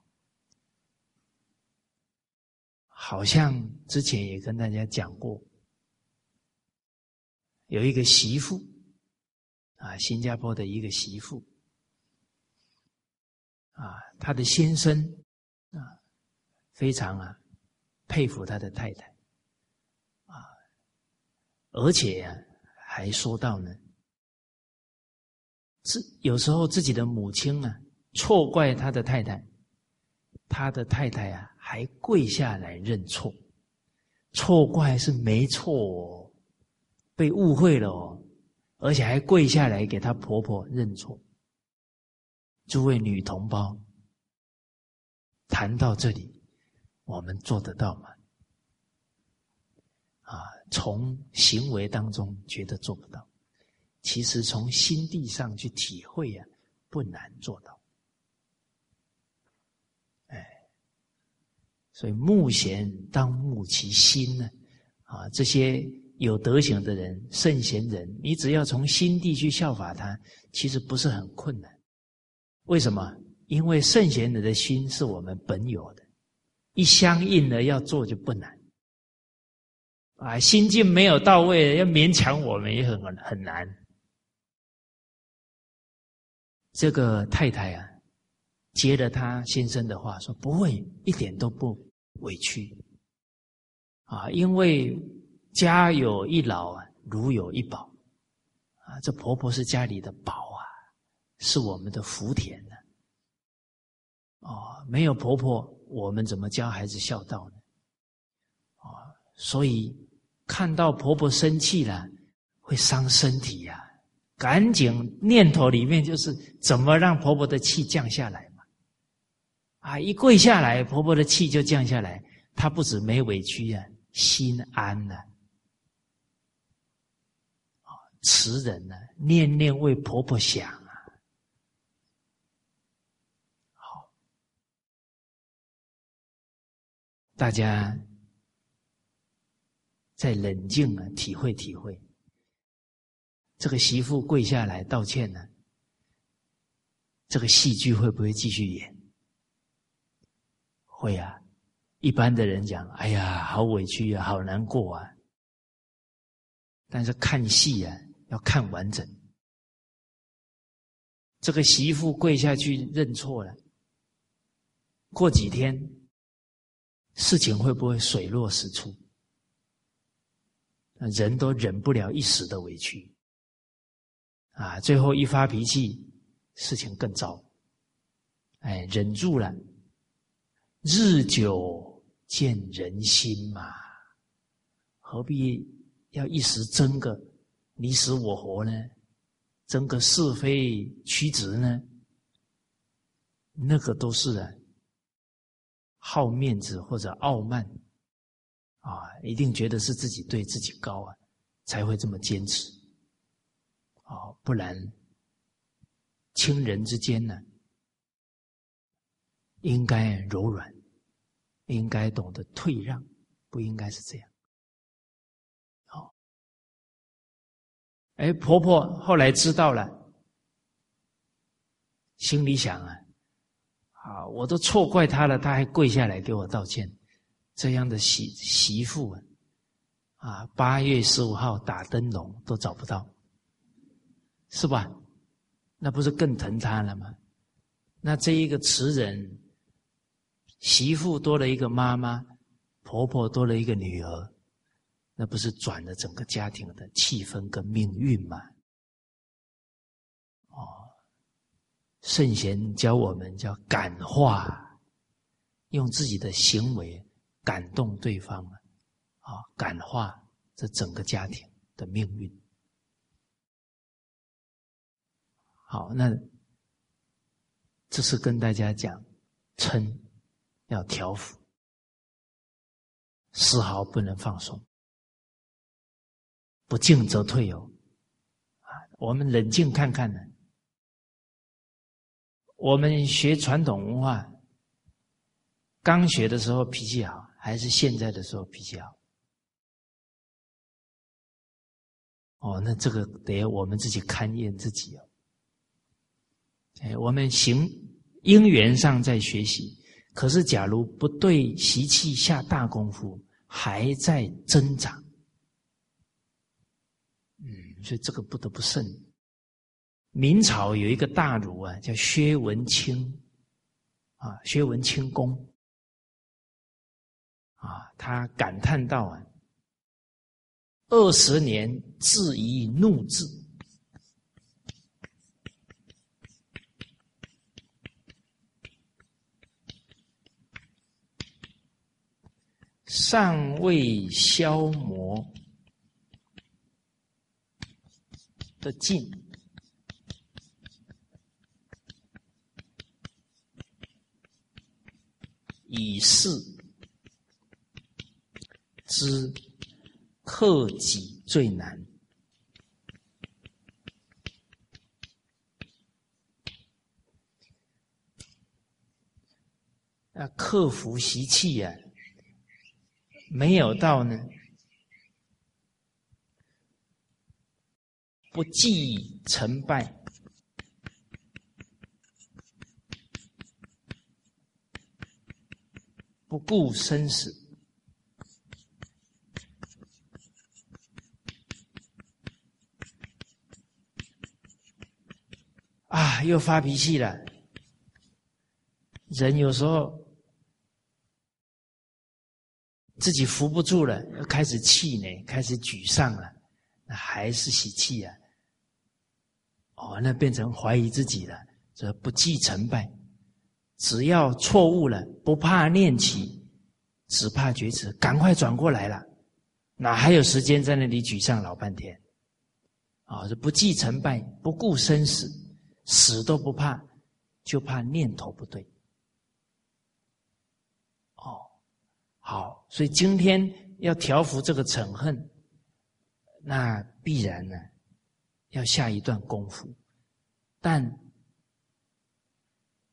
好像之前也跟大家讲过。有一个媳妇，啊，新加坡的一个媳妇，啊，他的先生啊，非常啊佩服他的太太，啊，而且啊还说到呢，自有时候自己的母亲呢错怪他的太太，他的太太啊还跪下来认错，错怪是没错哦。被误会了哦，而且还跪下来给她婆婆认错。诸位女同胞，谈到这里，我们做得到吗？啊，从行为当中觉得做不到，其实从心地上去体会呀，不难做到。哎，所以目贤当目其心呢，啊，这些。有德行的人、圣贤人，你只要从心地去效法他，其实不是很困难。为什么？因为圣贤人的心是我们本有的，一相应了要做就不难。啊，心境没有到位，要勉强我们也很很难。这个太太啊，接了他先生的话说：“不会，一点都不委屈。”啊，因为。家有一老，如有一宝，啊，这婆婆是家里的宝啊，是我们的福田呢。哦，没有婆婆，我们怎么教孩子孝道呢？啊，所以看到婆婆生气了，会伤身体呀，赶紧念头里面就是怎么让婆婆的气降下来嘛。啊，一跪下来，婆婆的气就降下来，她不止没委屈啊，心安了。慈人呢，念念为婆婆想啊，好，大家再冷静啊，体会体会。这个媳妇跪下来道歉呢，这个戏剧会不会继续演？会啊，一般的人讲，哎呀，好委屈啊，好难过啊。但是看戏啊。要看完整。这个媳妇跪下去认错了，过几天事情会不会水落石出？人都忍不了一时的委屈，啊，最后一发脾气，事情更糟。哎，忍住了，日久见人心嘛，何必要一时争个？你死我活呢？争个是非曲直呢？那个都是啊，好面子或者傲慢啊，一定觉得是自己对自己高啊，才会这么坚持啊，不然亲人之间呢，应该柔软，应该懂得退让，不应该是这样。哦哎，婆婆后来知道了，心里想啊，啊，我都错怪她了，她还跪下来给我道歉，这样的媳媳妇啊，啊，八月十五号打灯笼都找不到，是吧？那不是更疼他了吗？那这一个词人，媳妇多了一个妈妈，婆婆多了一个女儿。那不是转了整个家庭的气氛跟命运吗？哦，圣贤教我们叫感化，用自己的行为感动对方啊，感化这整个家庭的命运。好，那这是跟大家讲，嗔要调伏，丝毫不能放松。不进则退哦，啊，我们冷静看看呢。我们学传统文化，刚学的时候脾气好，还是现在的时候脾气好？哦，那这个得我们自己勘验自己哦。哎，我们行因缘上在学习，可是假如不对习气下大功夫，还在增长。嗯所以这个不得不慎。明朝有一个大儒啊，叫薛文清，啊，薛文清公，啊，他感叹道啊，二十年自以怒字，尚未消磨。的尽，以示之克己最难。啊，克服习气呀，没有到呢。不计成败，不顾生死，啊！又发脾气了。人有时候自己扶不住了，又开始气馁，开始沮丧了，那还是喜气啊。哦，那变成怀疑自己了，这不计成败，只要错误了，不怕念起，只怕觉迟，赶快转过来了，哪还有时间在那里沮丧老半天？啊，是不计成败，不顾生死，死都不怕，就怕念头不对。哦，好，所以今天要调伏这个嗔恨，那必然呢。要下一段功夫，但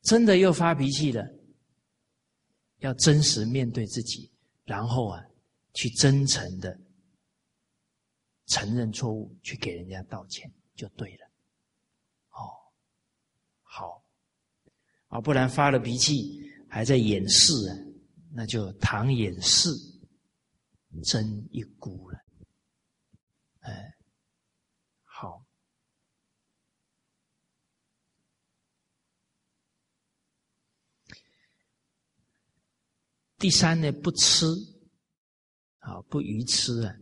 真的又发脾气了，要真实面对自己，然后啊，去真诚的承认错误，去给人家道歉，就对了。哦，好，啊，不然发了脾气还在掩饰啊，那就唐掩饰，真一孤了。哎。第三呢，不吃，啊，不愚痴啊。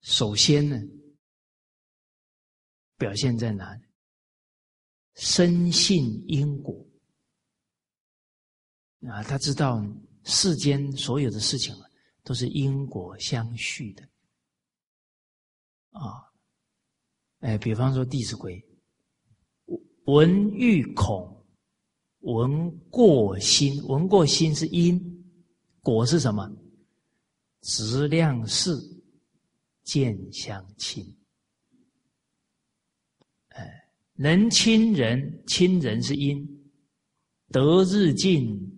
首先呢，表现在哪里？深信因果啊，他知道世间所有的事情都是因果相续的啊。哎，比方说《弟子规》，闻欲恐。闻过心，闻过心是因，果是什么？质量是见相亲。哎，能亲人，亲人是因，得日进，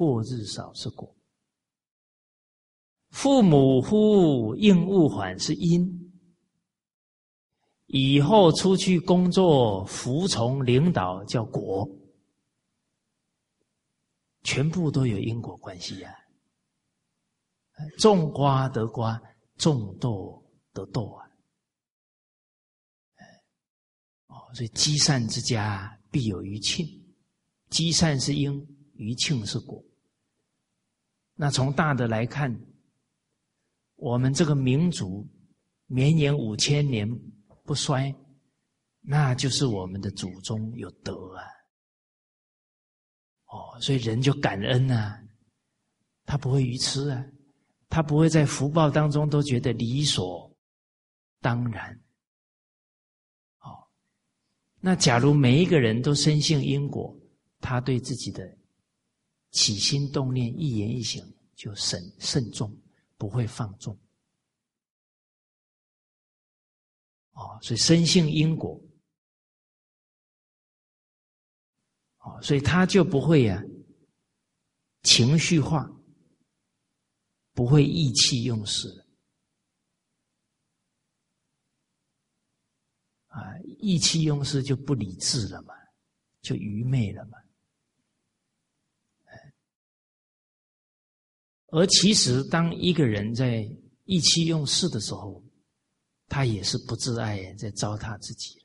过日少是果。父母呼应勿缓是因，以后出去工作服从领导叫果。全部都有因果关系呀，种瓜得瓜，种豆得豆啊！哦，所以积善之家必有余庆，积善是因，余庆是果。那从大的来看，我们这个民族绵延五千年不衰，那就是我们的祖宗有德啊。哦，所以人就感恩呐，他不会愚痴啊，他不会在福报当中都觉得理所当然。哦，那假如每一个人都深信因果，他对自己的起心动念、一言一行就慎慎重，不会放纵。哦，所以深信因果。哦，所以他就不会呀，情绪化，不会意气用事，啊，意气用事就不理智了嘛，就愚昧了嘛。而其实，当一个人在意气用事的时候，他也是不自爱，在糟蹋自己。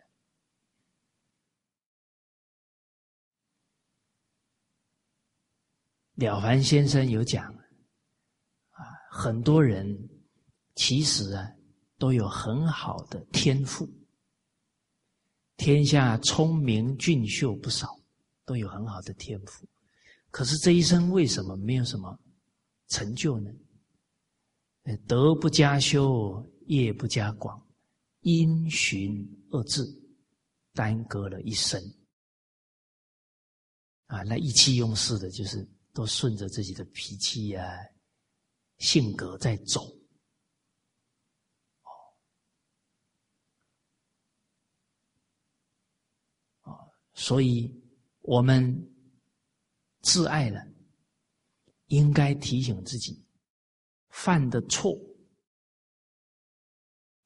了了凡先生有讲，啊，很多人其实啊都有很好的天赋，天下聪明俊秀不少，都有很好的天赋，可是这一生为什么没有什么成就呢？德不加修，业不加广，因循二字，耽搁了一生。啊，那意气用事的，就是。都顺着自己的脾气呀、性格在走，哦，所以我们自爱了，应该提醒自己犯的错，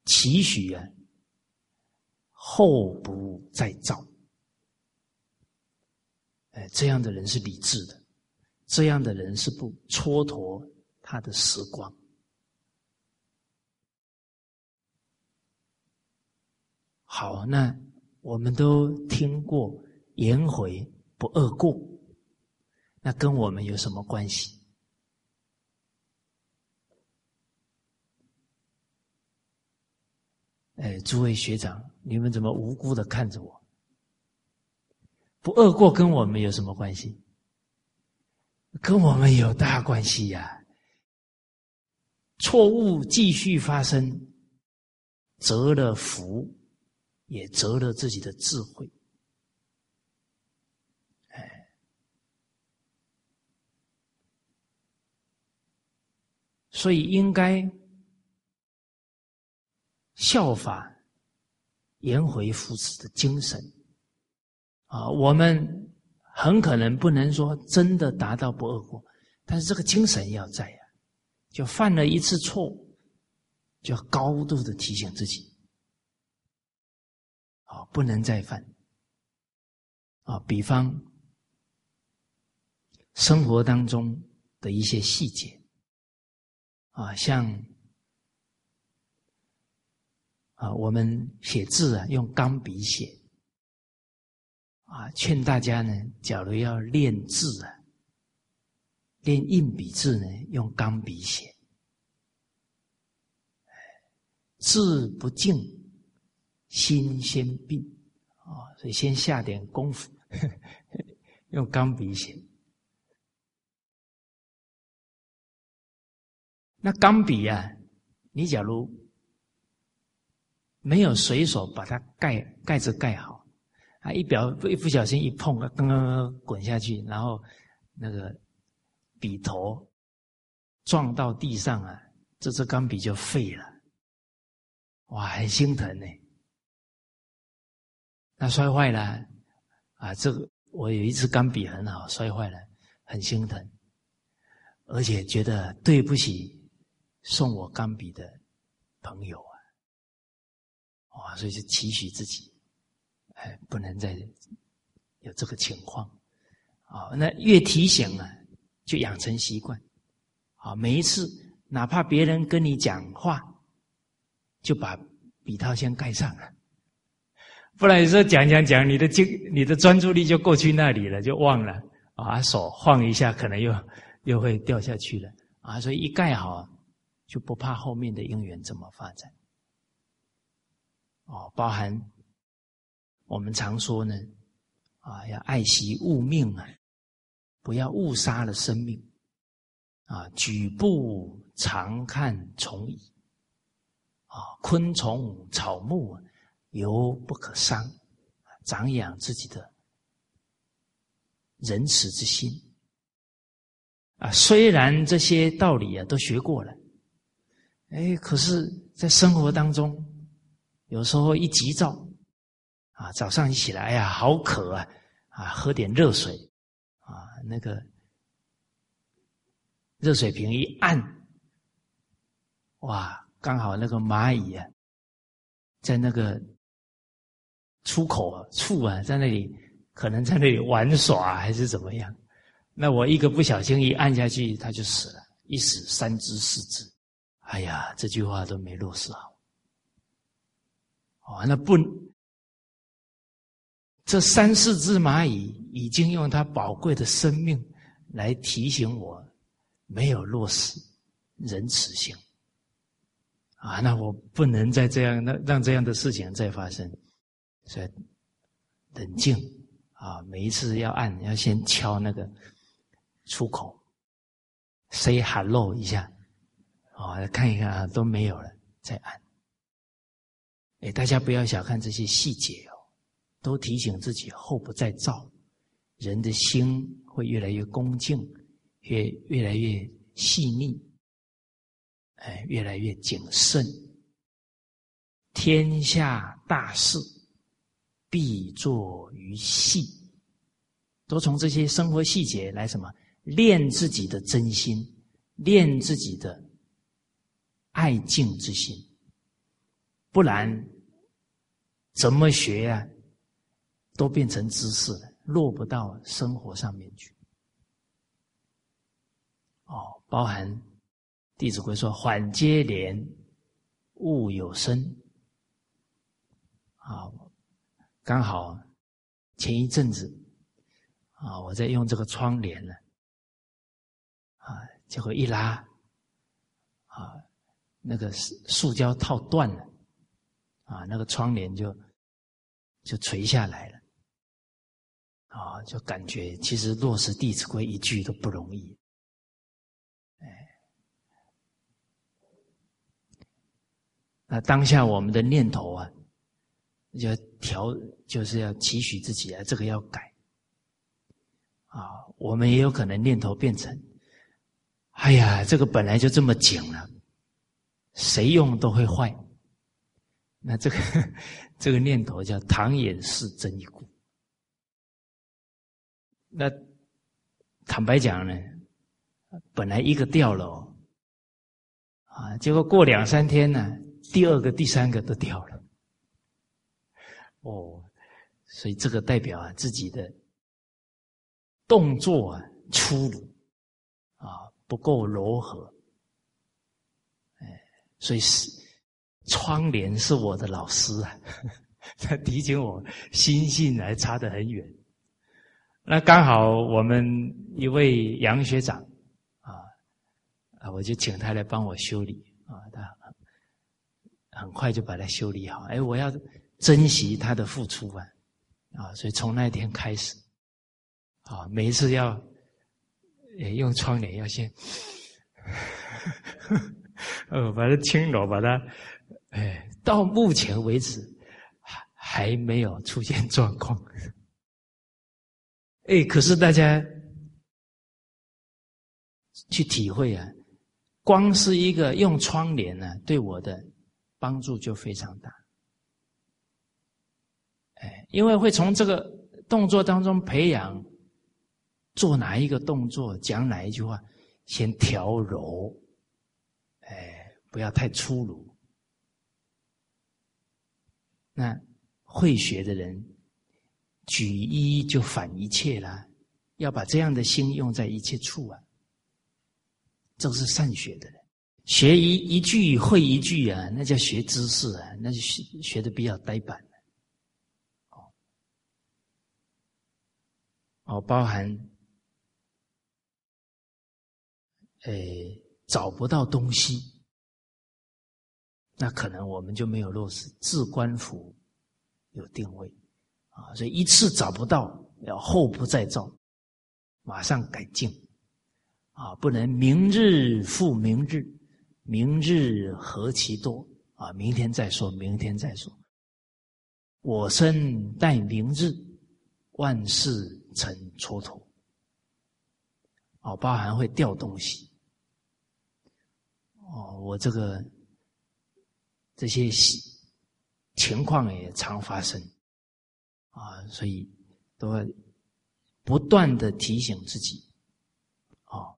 期许啊，后不再造。哎，这样的人是理智的。这样的人是不蹉跎他的时光。好，那我们都听过“颜回不贰过”，那跟我们有什么关系？哎，诸位学长，你们怎么无辜的看着我？不恶过跟我们有什么关系？跟我们有大关系呀！错误继续发生，折了福，也折了自己的智慧。哎，所以应该效法颜回父子的精神啊！我们。很可能不能说真的达到不恶过，但是这个精神要在呀。就犯了一次错，就要高度的提醒自己，啊，不能再犯。啊，比方生活当中的一些细节，啊，像啊，我们写字啊，用钢笔写。啊，劝大家呢，假如要练字啊，练硬笔字呢，用钢笔写。字不静，心先病啊，所以先下点功夫，用钢笔写。那钢笔啊，你假如没有随手把它盖盖子盖好。啊！一表一不小心一碰，刚刚滚下去，然后那个笔头撞到地上啊，这支钢笔就废了。哇，很心疼呢。那摔坏了啊，这个我有一支钢笔很好，摔坏了，很心疼，而且觉得对不起送我钢笔的朋友。哇，所以就期许自己。哎，不能再有这个情况啊！那越提醒啊，就养成习惯啊。每一次，哪怕别人跟你讲话，就把笔套先盖上了，不然你说讲讲讲，你的精、你的专注力就过去那里了，就忘了啊。手晃一下，可能又又会掉下去了啊。所以一盖好，就不怕后面的因缘怎么发展哦，包含。我们常说呢，啊，要爱惜物命啊，不要误杀了生命，啊，举步常看虫蚁，啊，昆虫草木犹不可伤，长养自己的仁慈之心。啊，虽然这些道理啊都学过了，哎，可是在生活当中，有时候一急躁。啊，早上一起来，哎呀，好渴啊！啊，喝点热水，啊，那个热水瓶一按，哇，刚好那个蚂蚁啊，在那个出口处啊，在那里可能在那里玩耍还是怎么样？那我一个不小心一按下去，它就死了，一死三只四只，哎呀，这句话都没落实好。哦，那不。这三四只蚂蚁已经用它宝贵的生命来提醒我，没有落实仁慈心啊！那我不能再这样，那让这样的事情再发生。所以冷静啊，每一次要按，要先敲那个出口，say hello 一下啊，看一看啊，都没有了，再按。哎，大家不要小看这些细节哦。都提醒自己后不再造，人的心会越来越恭敬，越越来越细腻，哎，越来越谨慎。天下大事必作于细，都从这些生活细节来什么练自己的真心，练自己的爱敬之心，不然怎么学呀？都变成知识了，落不到生活上面去。哦，包含《弟子规》说“缓接连，物有声”。啊，刚好前一阵子啊，我在用这个窗帘呢，啊，结果一拉，啊，那个塑胶套断了，啊，那个窗帘就就垂下来了，啊，就感觉其实落实《弟子规》一句都不容易，哎，那当下我们的念头啊，要调，就是要期许自己啊，这个要改，啊，我们也有可能念头变成，哎呀，这个本来就这么紧了，谁用都会坏。那这个这个念头叫唐寅是真一故。那坦白讲呢，本来一个掉了，啊，结果过两三天呢，第二个、第三个都掉了。哦，所以这个代表啊自己的动作啊粗鲁啊不够柔和，哎，所以是。窗帘是我的老师啊，他提醒我心性还差得很远。那刚好我们一位杨学长啊啊，我就请他来帮我修理啊，他很快就把它修理好。哎，我要珍惜他的付出啊啊！所以从那天开始啊，每一次要用窗帘要先 呃把它清了，把它。哎，到目前为止还还没有出现状况。哎，可是大家去体会啊，光是一个用窗帘呢，对我的帮助就非常大。哎，因为会从这个动作当中培养，做哪一个动作，讲哪一句话，先调柔，哎，不要太粗鲁。那会学的人，举一就反一切啦，要把这样的心用在一切处啊。这是善学的人，学一一句会一句啊，那叫学知识啊，那就学学的比较呆板哦，哦，包含，诶，找不到东西。那可能我们就没有落实自观福有定位啊，所以一次找不到，要后不再造，马上改进啊，不能明日复明日，明日何其多啊，明天再说，明天再说，我生待明日，万事成蹉跎，哦，包含会掉东西，哦，我这个。这些情况也常发生。啊，所以都要不断的提醒自己，哦，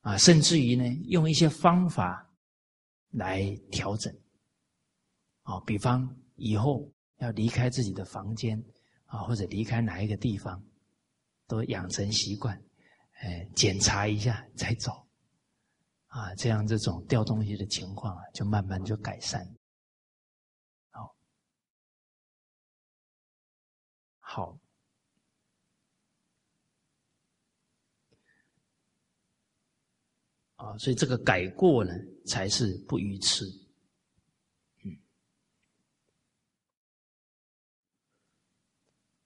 啊，甚至于呢，用一些方法来调整，啊，比方以后要离开自己的房间啊，或者离开哪一个地方，都养成习惯，哎，检查一下再走。啊，这样这种掉东西的情况啊，就慢慢就改善。好，好，啊，所以这个改过呢，才是不愚痴。嗯，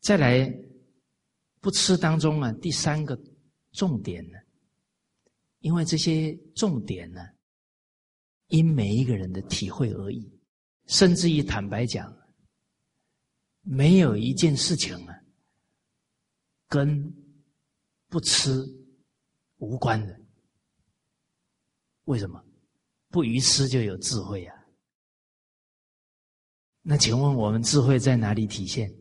再来不吃当中啊，第三个重点呢。因为这些重点呢，因每一个人的体会而异，甚至于坦白讲，没有一件事情啊，跟不吃无关的。为什么？不愚痴就有智慧啊？那请问我们智慧在哪里体现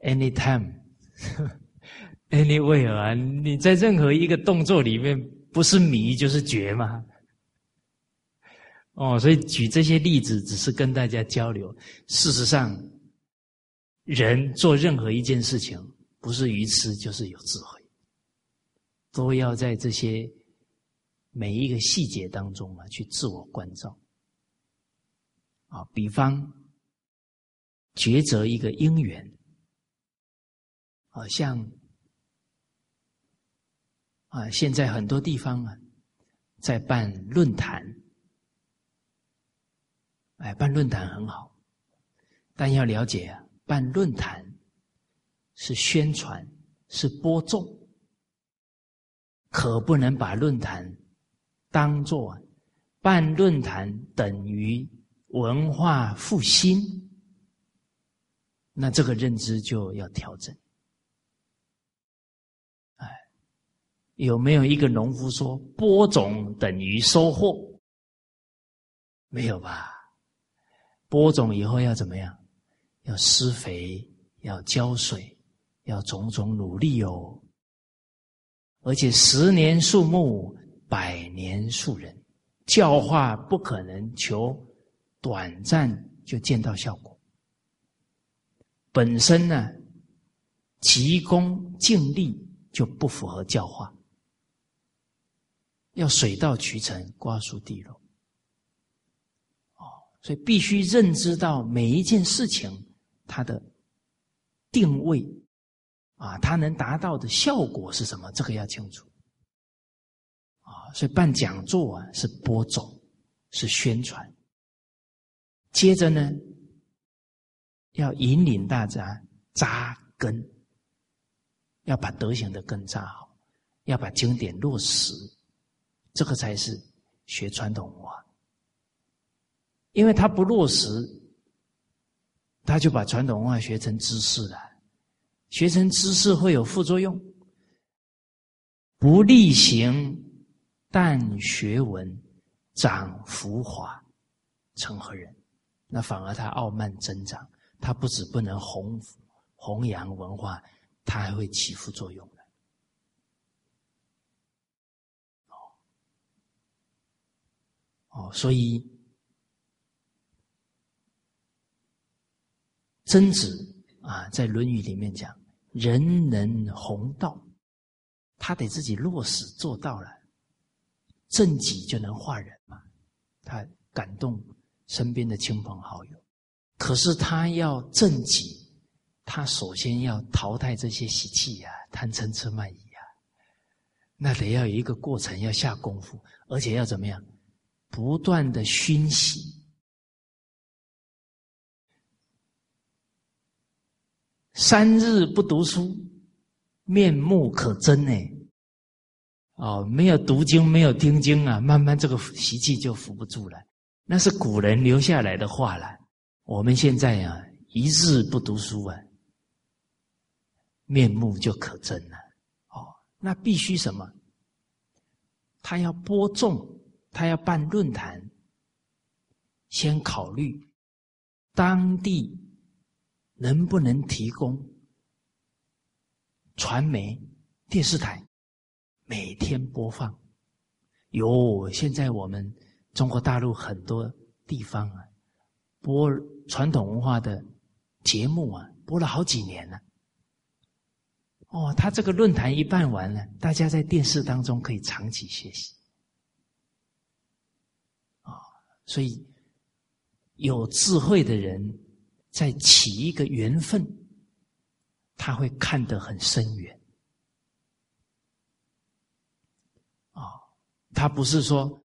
？Anytime。Anyway 啊，你在任何一个动作里面，不是迷就是绝嘛。哦，所以举这些例子只是跟大家交流。事实上，人做任何一件事情，不是愚痴就是有智慧，都要在这些每一个细节当中啊，去自我关照。啊，比方抉择一个因缘，啊，像。啊，现在很多地方啊，在办论坛，哎，办论坛很好，但要了解啊，办论坛是宣传，是播种，可不能把论坛当做办论坛等于文化复兴。那这个认知就要调整。哎，有没有一个农夫说播种等于收获？没有吧？播种以后要怎么样？要施肥，要浇水，要种种努力哦。而且十年树木，百年树人，教化不可能求短暂就见到效果。本身呢，急功近利就不符合教化，要水到渠成，瓜熟蒂落。哦，所以必须认知到每一件事情它的定位啊，它能达到的效果是什么？这个要清楚。啊，所以办讲座啊，是播种，是宣传。接着呢。要引领大家扎根，要把德行的根扎好，要把经典落实，这个才是学传统文化。因为他不落实，他就把传统文化学成知识了，学成知识会有副作用。不力行，但学文，长浮华，成何人？那反而他傲慢增长。他不止不能弘弘扬文化，他还会起副作用的。哦哦，所以曾子啊，在《论语》里面讲：“人能弘道，他得自己落实做到了，正己就能化人嘛。他感动身边的亲朋好友。”可是他要正己，他首先要淘汰这些习气呀，贪嗔痴慢疑呀，那得要有一个过程，要下功夫，而且要怎么样，不断的熏习。三日不读书，面目可憎呢。哦，没有读经，没有听经啊，慢慢这个习气就扶不住了。那是古人留下来的话了。我们现在呀，一日不读书啊，面目就可憎了。哦，那必须什么？他要播种，他要办论坛，先考虑当地能不能提供传媒、电视台每天播放。有，现在我们中国大陆很多地方啊。播传统文化的节目啊，播了好几年了。哦，他这个论坛一办完了，大家在电视当中可以长期学习。啊，所以有智慧的人在起一个缘分，他会看得很深远。啊，他不是说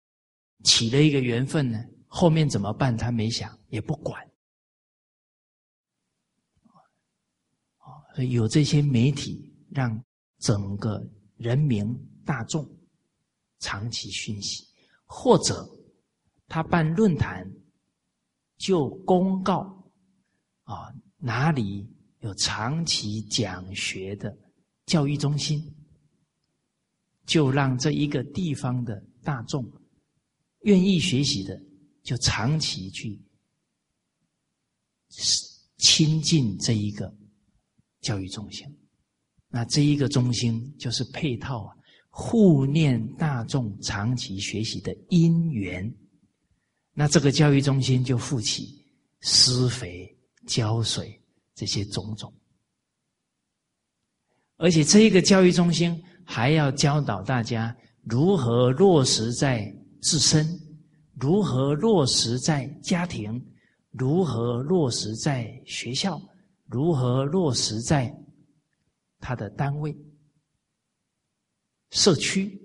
起了一个缘分呢。后面怎么办？他没想，也不管。所以有这些媒体，让整个人民大众长期讯息，或者他办论坛，就公告啊，哪里有长期讲学的教育中心，就让这一个地方的大众愿意学习的。就长期去亲近这一个教育中心，那这一个中心就是配套啊，护念大众长期学习的因缘。那这个教育中心就负起施肥、浇水这些种种，而且这一个教育中心还要教导大家如何落实在自身。如何落实在家庭？如何落实在学校？如何落实在他的单位、社区？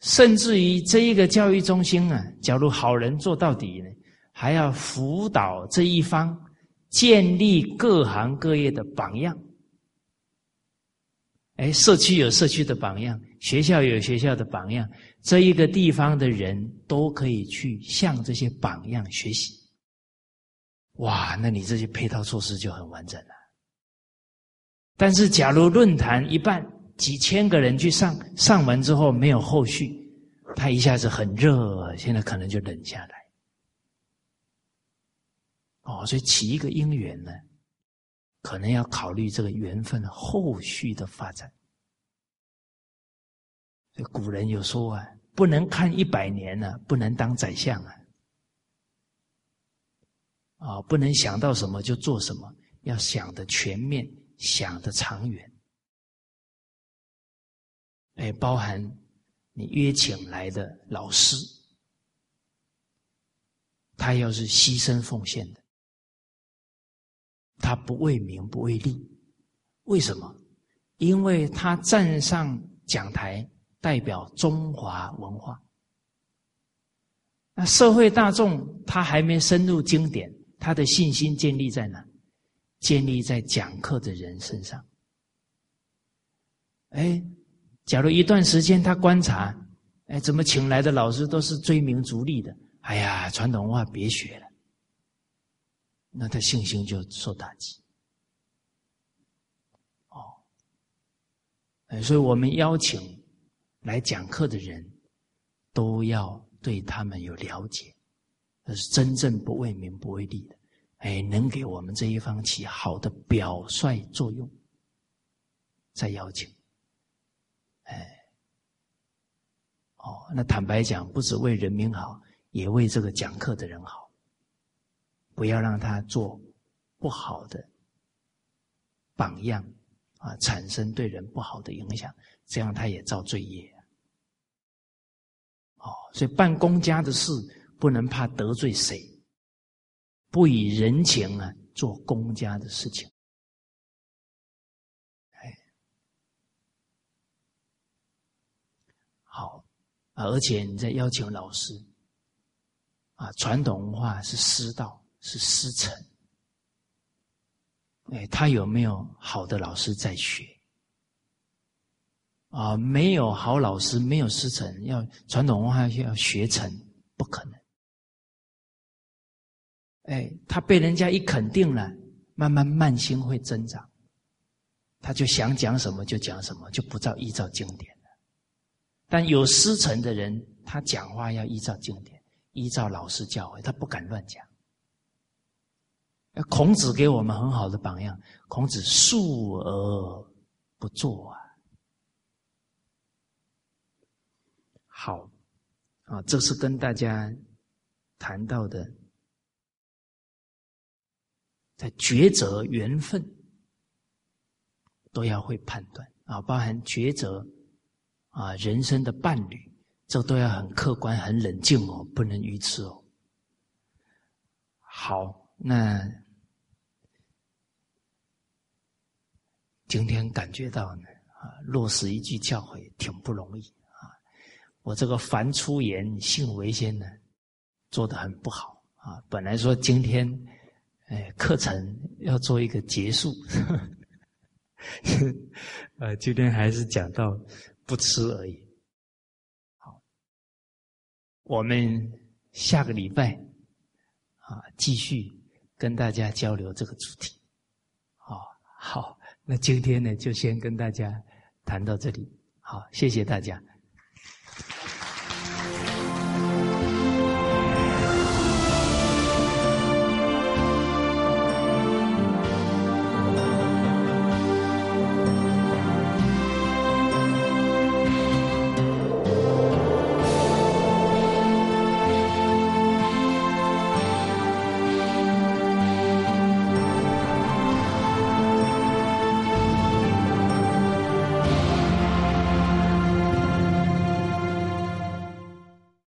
甚至于这一个教育中心啊，假如好人做到底呢，还要辅导这一方建立各行各业的榜样。哎，社区有社区的榜样，学校有学校的榜样，这一个地方的人都可以去向这些榜样学习。哇，那你这些配套措施就很完整了。但是，假如论坛一办几千个人去上，上完之后没有后续，他一下子很热，现在可能就冷下来。哦，所以起一个因缘呢？可能要考虑这个缘分后续的发展。这古人有说啊，不能看一百年呢，不能当宰相啊。啊，不能想到什么就做什么，要想的全面，想的长远。哎，包含你约请来的老师，他要是牺牲奉献的。他不为名不为利，为什么？因为他站上讲台，代表中华文化。那社会大众他还没深入经典，他的信心建立在哪？建立在讲课的人身上。哎，假如一段时间他观察，哎，怎么请来的老师都是追名逐利的？哎呀，传统文化别学了。那他信心就受打击，哦，哎，所以我们邀请来讲课的人，都要对他们有了解，那是真正不为名不为利的，哎，能给我们这一方起好的表率作用，再邀请，哎，哦，那坦白讲，不止为人民好，也为这个讲课的人好。不要让他做不好的榜样啊，产生对人不好的影响，这样他也造罪业。哦，所以办公家的事不能怕得罪谁，不以人情啊做公家的事情。哎，好而且你在邀请老师啊，传统文化是师道。是师承，哎，他有没有好的老师在学？啊，没有好老师，没有师承，要传统文化要学成，不可能。哎，他被人家一肯定了，慢慢慢心会增长，他就想讲什么就讲什么，就不照依照经典。但有师承的人，他讲话要依照经典，依照老师教诲，他不敢乱讲。孔子给我们很好的榜样，孔子述而不作啊。好，啊，这是跟大家谈到的，在抉择缘分都要会判断啊，包含抉择啊人生的伴侣，这都要很客观、很冷静哦，不能愚痴哦。好。那今天感觉到呢，啊，落实一句教诲挺不容易啊。我这个凡出言，信为先呢，做的很不好啊。本来说今天，哎，课程要做一个结束，呃，今天还是讲到不吃而已。好，我们下个礼拜啊，继续。跟大家交流这个主题，好，好，那今天呢就先跟大家谈到这里，好，谢谢大家。